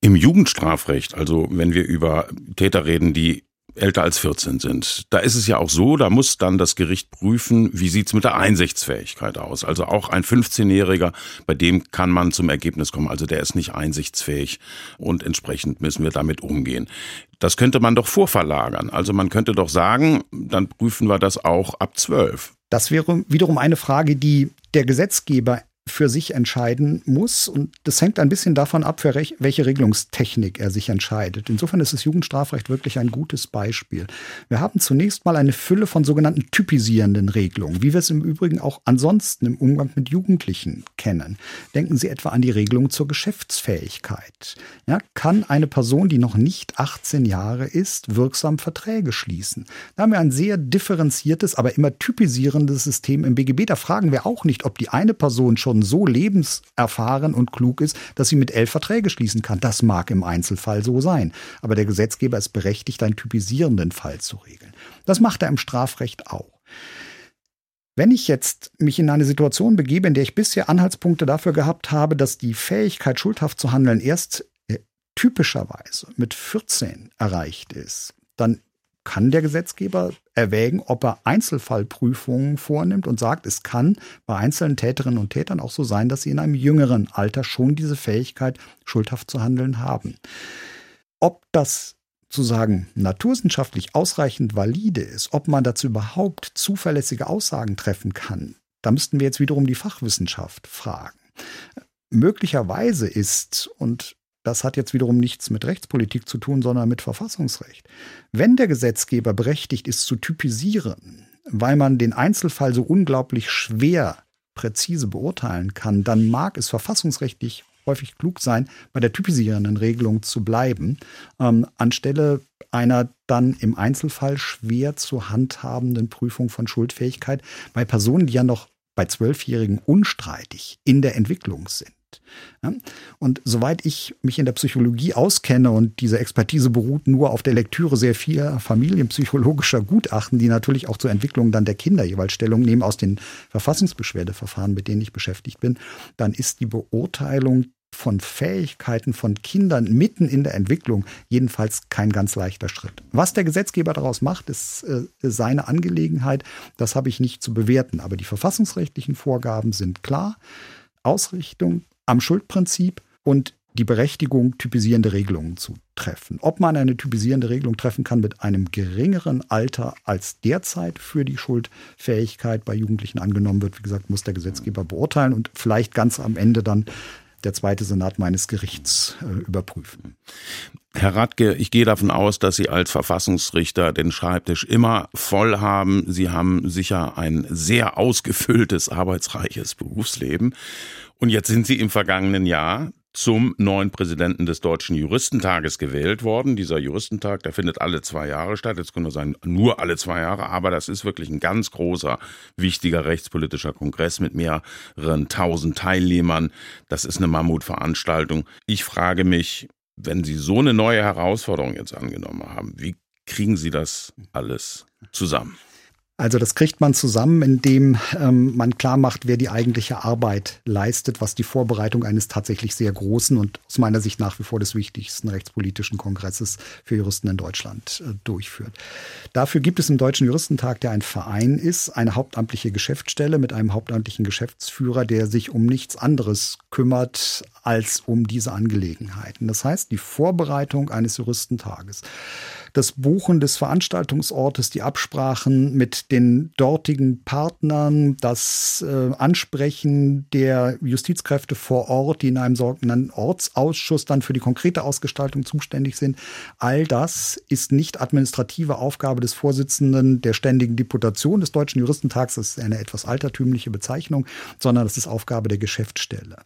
Im Jugendstrafrecht, also wenn wir über Täter reden, die älter als 14 sind. Da ist es ja auch so, da muss dann das Gericht prüfen, wie sieht's mit der Einsichtsfähigkeit aus. Also auch ein 15-Jähriger, bei dem kann man zum Ergebnis kommen, also der ist nicht einsichtsfähig und entsprechend müssen wir damit umgehen. Das könnte man doch vorverlagern. Also man könnte doch sagen, dann prüfen wir das auch ab 12. Das wäre wiederum eine Frage, die der Gesetzgeber für sich entscheiden muss. Und das hängt ein bisschen davon ab, für welche Regelungstechnik er sich entscheidet. Insofern ist das Jugendstrafrecht wirklich ein gutes Beispiel. Wir haben zunächst mal eine Fülle von sogenannten typisierenden Regelungen, wie wir es im Übrigen auch ansonsten im Umgang mit Jugendlichen kennen. Denken Sie etwa an die Regelung zur Geschäftsfähigkeit. Ja, kann eine Person, die noch nicht 18 Jahre ist, wirksam Verträge schließen? Da haben wir ein sehr differenziertes, aber immer typisierendes System im BGB. Da fragen wir auch nicht, ob die eine Person schon so lebenserfahren und klug ist, dass sie mit elf Verträge schließen kann. Das mag im Einzelfall so sein. Aber der Gesetzgeber ist berechtigt, einen typisierenden Fall zu regeln. Das macht er im Strafrecht auch. Wenn ich jetzt mich in eine Situation begebe, in der ich bisher Anhaltspunkte dafür gehabt habe, dass die Fähigkeit, schuldhaft zu handeln, erst äh, typischerweise mit 14 erreicht ist, dann kann der Gesetzgeber erwägen, ob er Einzelfallprüfungen vornimmt und sagt, es kann bei einzelnen Täterinnen und Tätern auch so sein, dass sie in einem jüngeren Alter schon diese Fähigkeit, schuldhaft zu handeln haben. Ob das zu sagen, naturwissenschaftlich ausreichend valide ist, ob man dazu überhaupt zuverlässige Aussagen treffen kann, da müssten wir jetzt wiederum die Fachwissenschaft fragen. Möglicherweise ist, und das hat jetzt wiederum nichts mit Rechtspolitik zu tun, sondern mit Verfassungsrecht. Wenn der Gesetzgeber berechtigt ist zu typisieren, weil man den Einzelfall so unglaublich schwer präzise beurteilen kann, dann mag es verfassungsrechtlich häufig klug sein, bei der typisierenden Regelung zu bleiben, ähm, anstelle einer dann im Einzelfall schwer zu handhabenden Prüfung von Schuldfähigkeit bei Personen, die ja noch bei Zwölfjährigen unstreitig in der Entwicklung sind. Und soweit ich mich in der Psychologie auskenne und diese Expertise beruht nur auf der Lektüre sehr vieler familienpsychologischer Gutachten, die natürlich auch zur Entwicklung dann der Kinder jeweils Stellung nehmen aus den Verfassungsbeschwerdeverfahren, mit denen ich beschäftigt bin, dann ist die Beurteilung von Fähigkeiten von Kindern mitten in der Entwicklung jedenfalls kein ganz leichter Schritt. Was der Gesetzgeber daraus macht, ist äh, seine Angelegenheit. Das habe ich nicht zu bewerten. Aber die verfassungsrechtlichen Vorgaben sind klar. Ausrichtung am Schuldprinzip und die Berechtigung, typisierende Regelungen zu treffen. Ob man eine typisierende Regelung treffen kann mit einem geringeren Alter als derzeit für die Schuldfähigkeit bei Jugendlichen angenommen wird, wie gesagt, muss der Gesetzgeber beurteilen und vielleicht ganz am Ende dann der zweite Senat meines Gerichts äh, überprüfen. Herr Radke, ich gehe davon aus, dass Sie als Verfassungsrichter den Schreibtisch immer voll haben. Sie haben sicher ein sehr ausgefülltes, arbeitsreiches Berufsleben. Und jetzt sind Sie im vergangenen Jahr zum neuen Präsidenten des Deutschen Juristentages gewählt worden. Dieser Juristentag, der findet alle zwei Jahre statt. Jetzt könnte sein, nur alle zwei Jahre, aber das ist wirklich ein ganz großer, wichtiger rechtspolitischer Kongress mit mehreren tausend Teilnehmern. Das ist eine Mammutveranstaltung. Ich frage mich, wenn Sie so eine neue Herausforderung jetzt angenommen haben, wie kriegen Sie das alles zusammen? Also das kriegt man zusammen, indem ähm, man klar macht, wer die eigentliche Arbeit leistet, was die Vorbereitung eines tatsächlich sehr großen und aus meiner Sicht nach wie vor des wichtigsten rechtspolitischen Kongresses für Juristen in Deutschland äh, durchführt. Dafür gibt es im Deutschen Juristentag, der ein Verein ist, eine hauptamtliche Geschäftsstelle mit einem hauptamtlichen Geschäftsführer, der sich um nichts anderes kümmert als um diese Angelegenheiten. Das heißt, die Vorbereitung eines Juristentages das Buchen des Veranstaltungsortes, die Absprachen mit den dortigen Partnern, das äh, Ansprechen der Justizkräfte vor Ort, die in einem sogenannten Ortsausschuss dann für die konkrete Ausgestaltung zuständig sind. All das ist nicht administrative Aufgabe des Vorsitzenden der ständigen Deputation des Deutschen Juristentags. Das ist eine etwas altertümliche Bezeichnung, sondern das ist Aufgabe der Geschäftsstelle.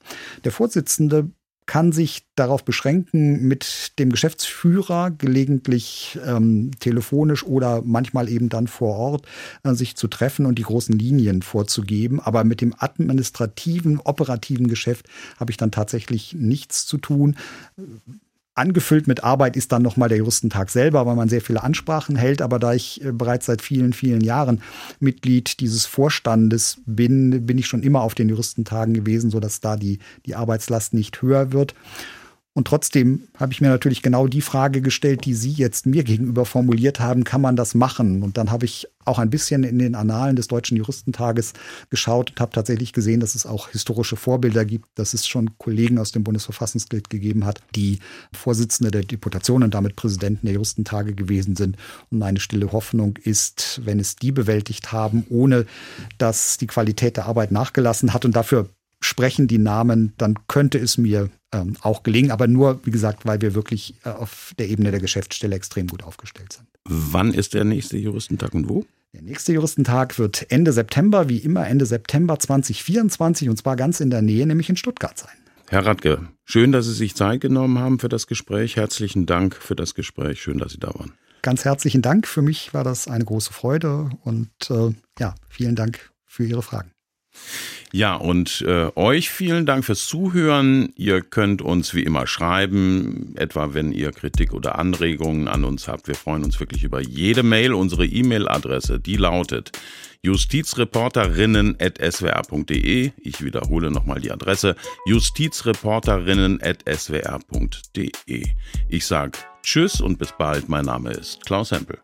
Der Vorsitzende kann sich darauf beschränken, mit dem Geschäftsführer gelegentlich ähm, telefonisch oder manchmal eben dann vor Ort äh, sich zu treffen und die großen Linien vorzugeben. Aber mit dem administrativen, operativen Geschäft habe ich dann tatsächlich nichts zu tun. Angefüllt mit Arbeit ist dann nochmal der Juristentag selber, weil man sehr viele Ansprachen hält. Aber da ich äh, bereits seit vielen, vielen Jahren Mitglied dieses Vorstandes bin, bin ich schon immer auf den Juristentagen gewesen, sodass da die, die Arbeitslast nicht höher wird. Und trotzdem habe ich mir natürlich genau die Frage gestellt, die Sie jetzt mir gegenüber formuliert haben, kann man das machen? Und dann habe ich auch ein bisschen in den Annalen des Deutschen Juristentages geschaut und habe tatsächlich gesehen, dass es auch historische Vorbilder gibt, dass es schon Kollegen aus dem Bundesverfassungsgericht gegeben hat, die Vorsitzende der Deputation und damit Präsidenten der Juristentage gewesen sind. Und meine stille Hoffnung ist, wenn es die bewältigt haben, ohne dass die Qualität der Arbeit nachgelassen hat und dafür sprechen die Namen, dann könnte es mir ähm, auch gelingen, aber nur, wie gesagt, weil wir wirklich äh, auf der Ebene der Geschäftsstelle extrem gut aufgestellt sind. Wann ist der nächste Juristentag und wo? Der nächste Juristentag wird Ende September, wie immer Ende September 2024 und zwar ganz in der Nähe, nämlich in Stuttgart sein. Herr Radke, schön, dass Sie sich Zeit genommen haben für das Gespräch. Herzlichen Dank für das Gespräch. Schön, dass Sie da waren. Ganz herzlichen Dank. Für mich war das eine große Freude und äh, ja, vielen Dank für Ihre Fragen. Ja, und äh, euch vielen Dank fürs Zuhören. Ihr könnt uns wie immer schreiben, etwa wenn ihr Kritik oder Anregungen an uns habt. Wir freuen uns wirklich über jede Mail. Unsere E-Mail-Adresse, die lautet justizreporterinnen.swr.de. Ich wiederhole nochmal die Adresse justizreporterinnen.swr.de. Ich sage Tschüss und bis bald. Mein Name ist Klaus Hempel.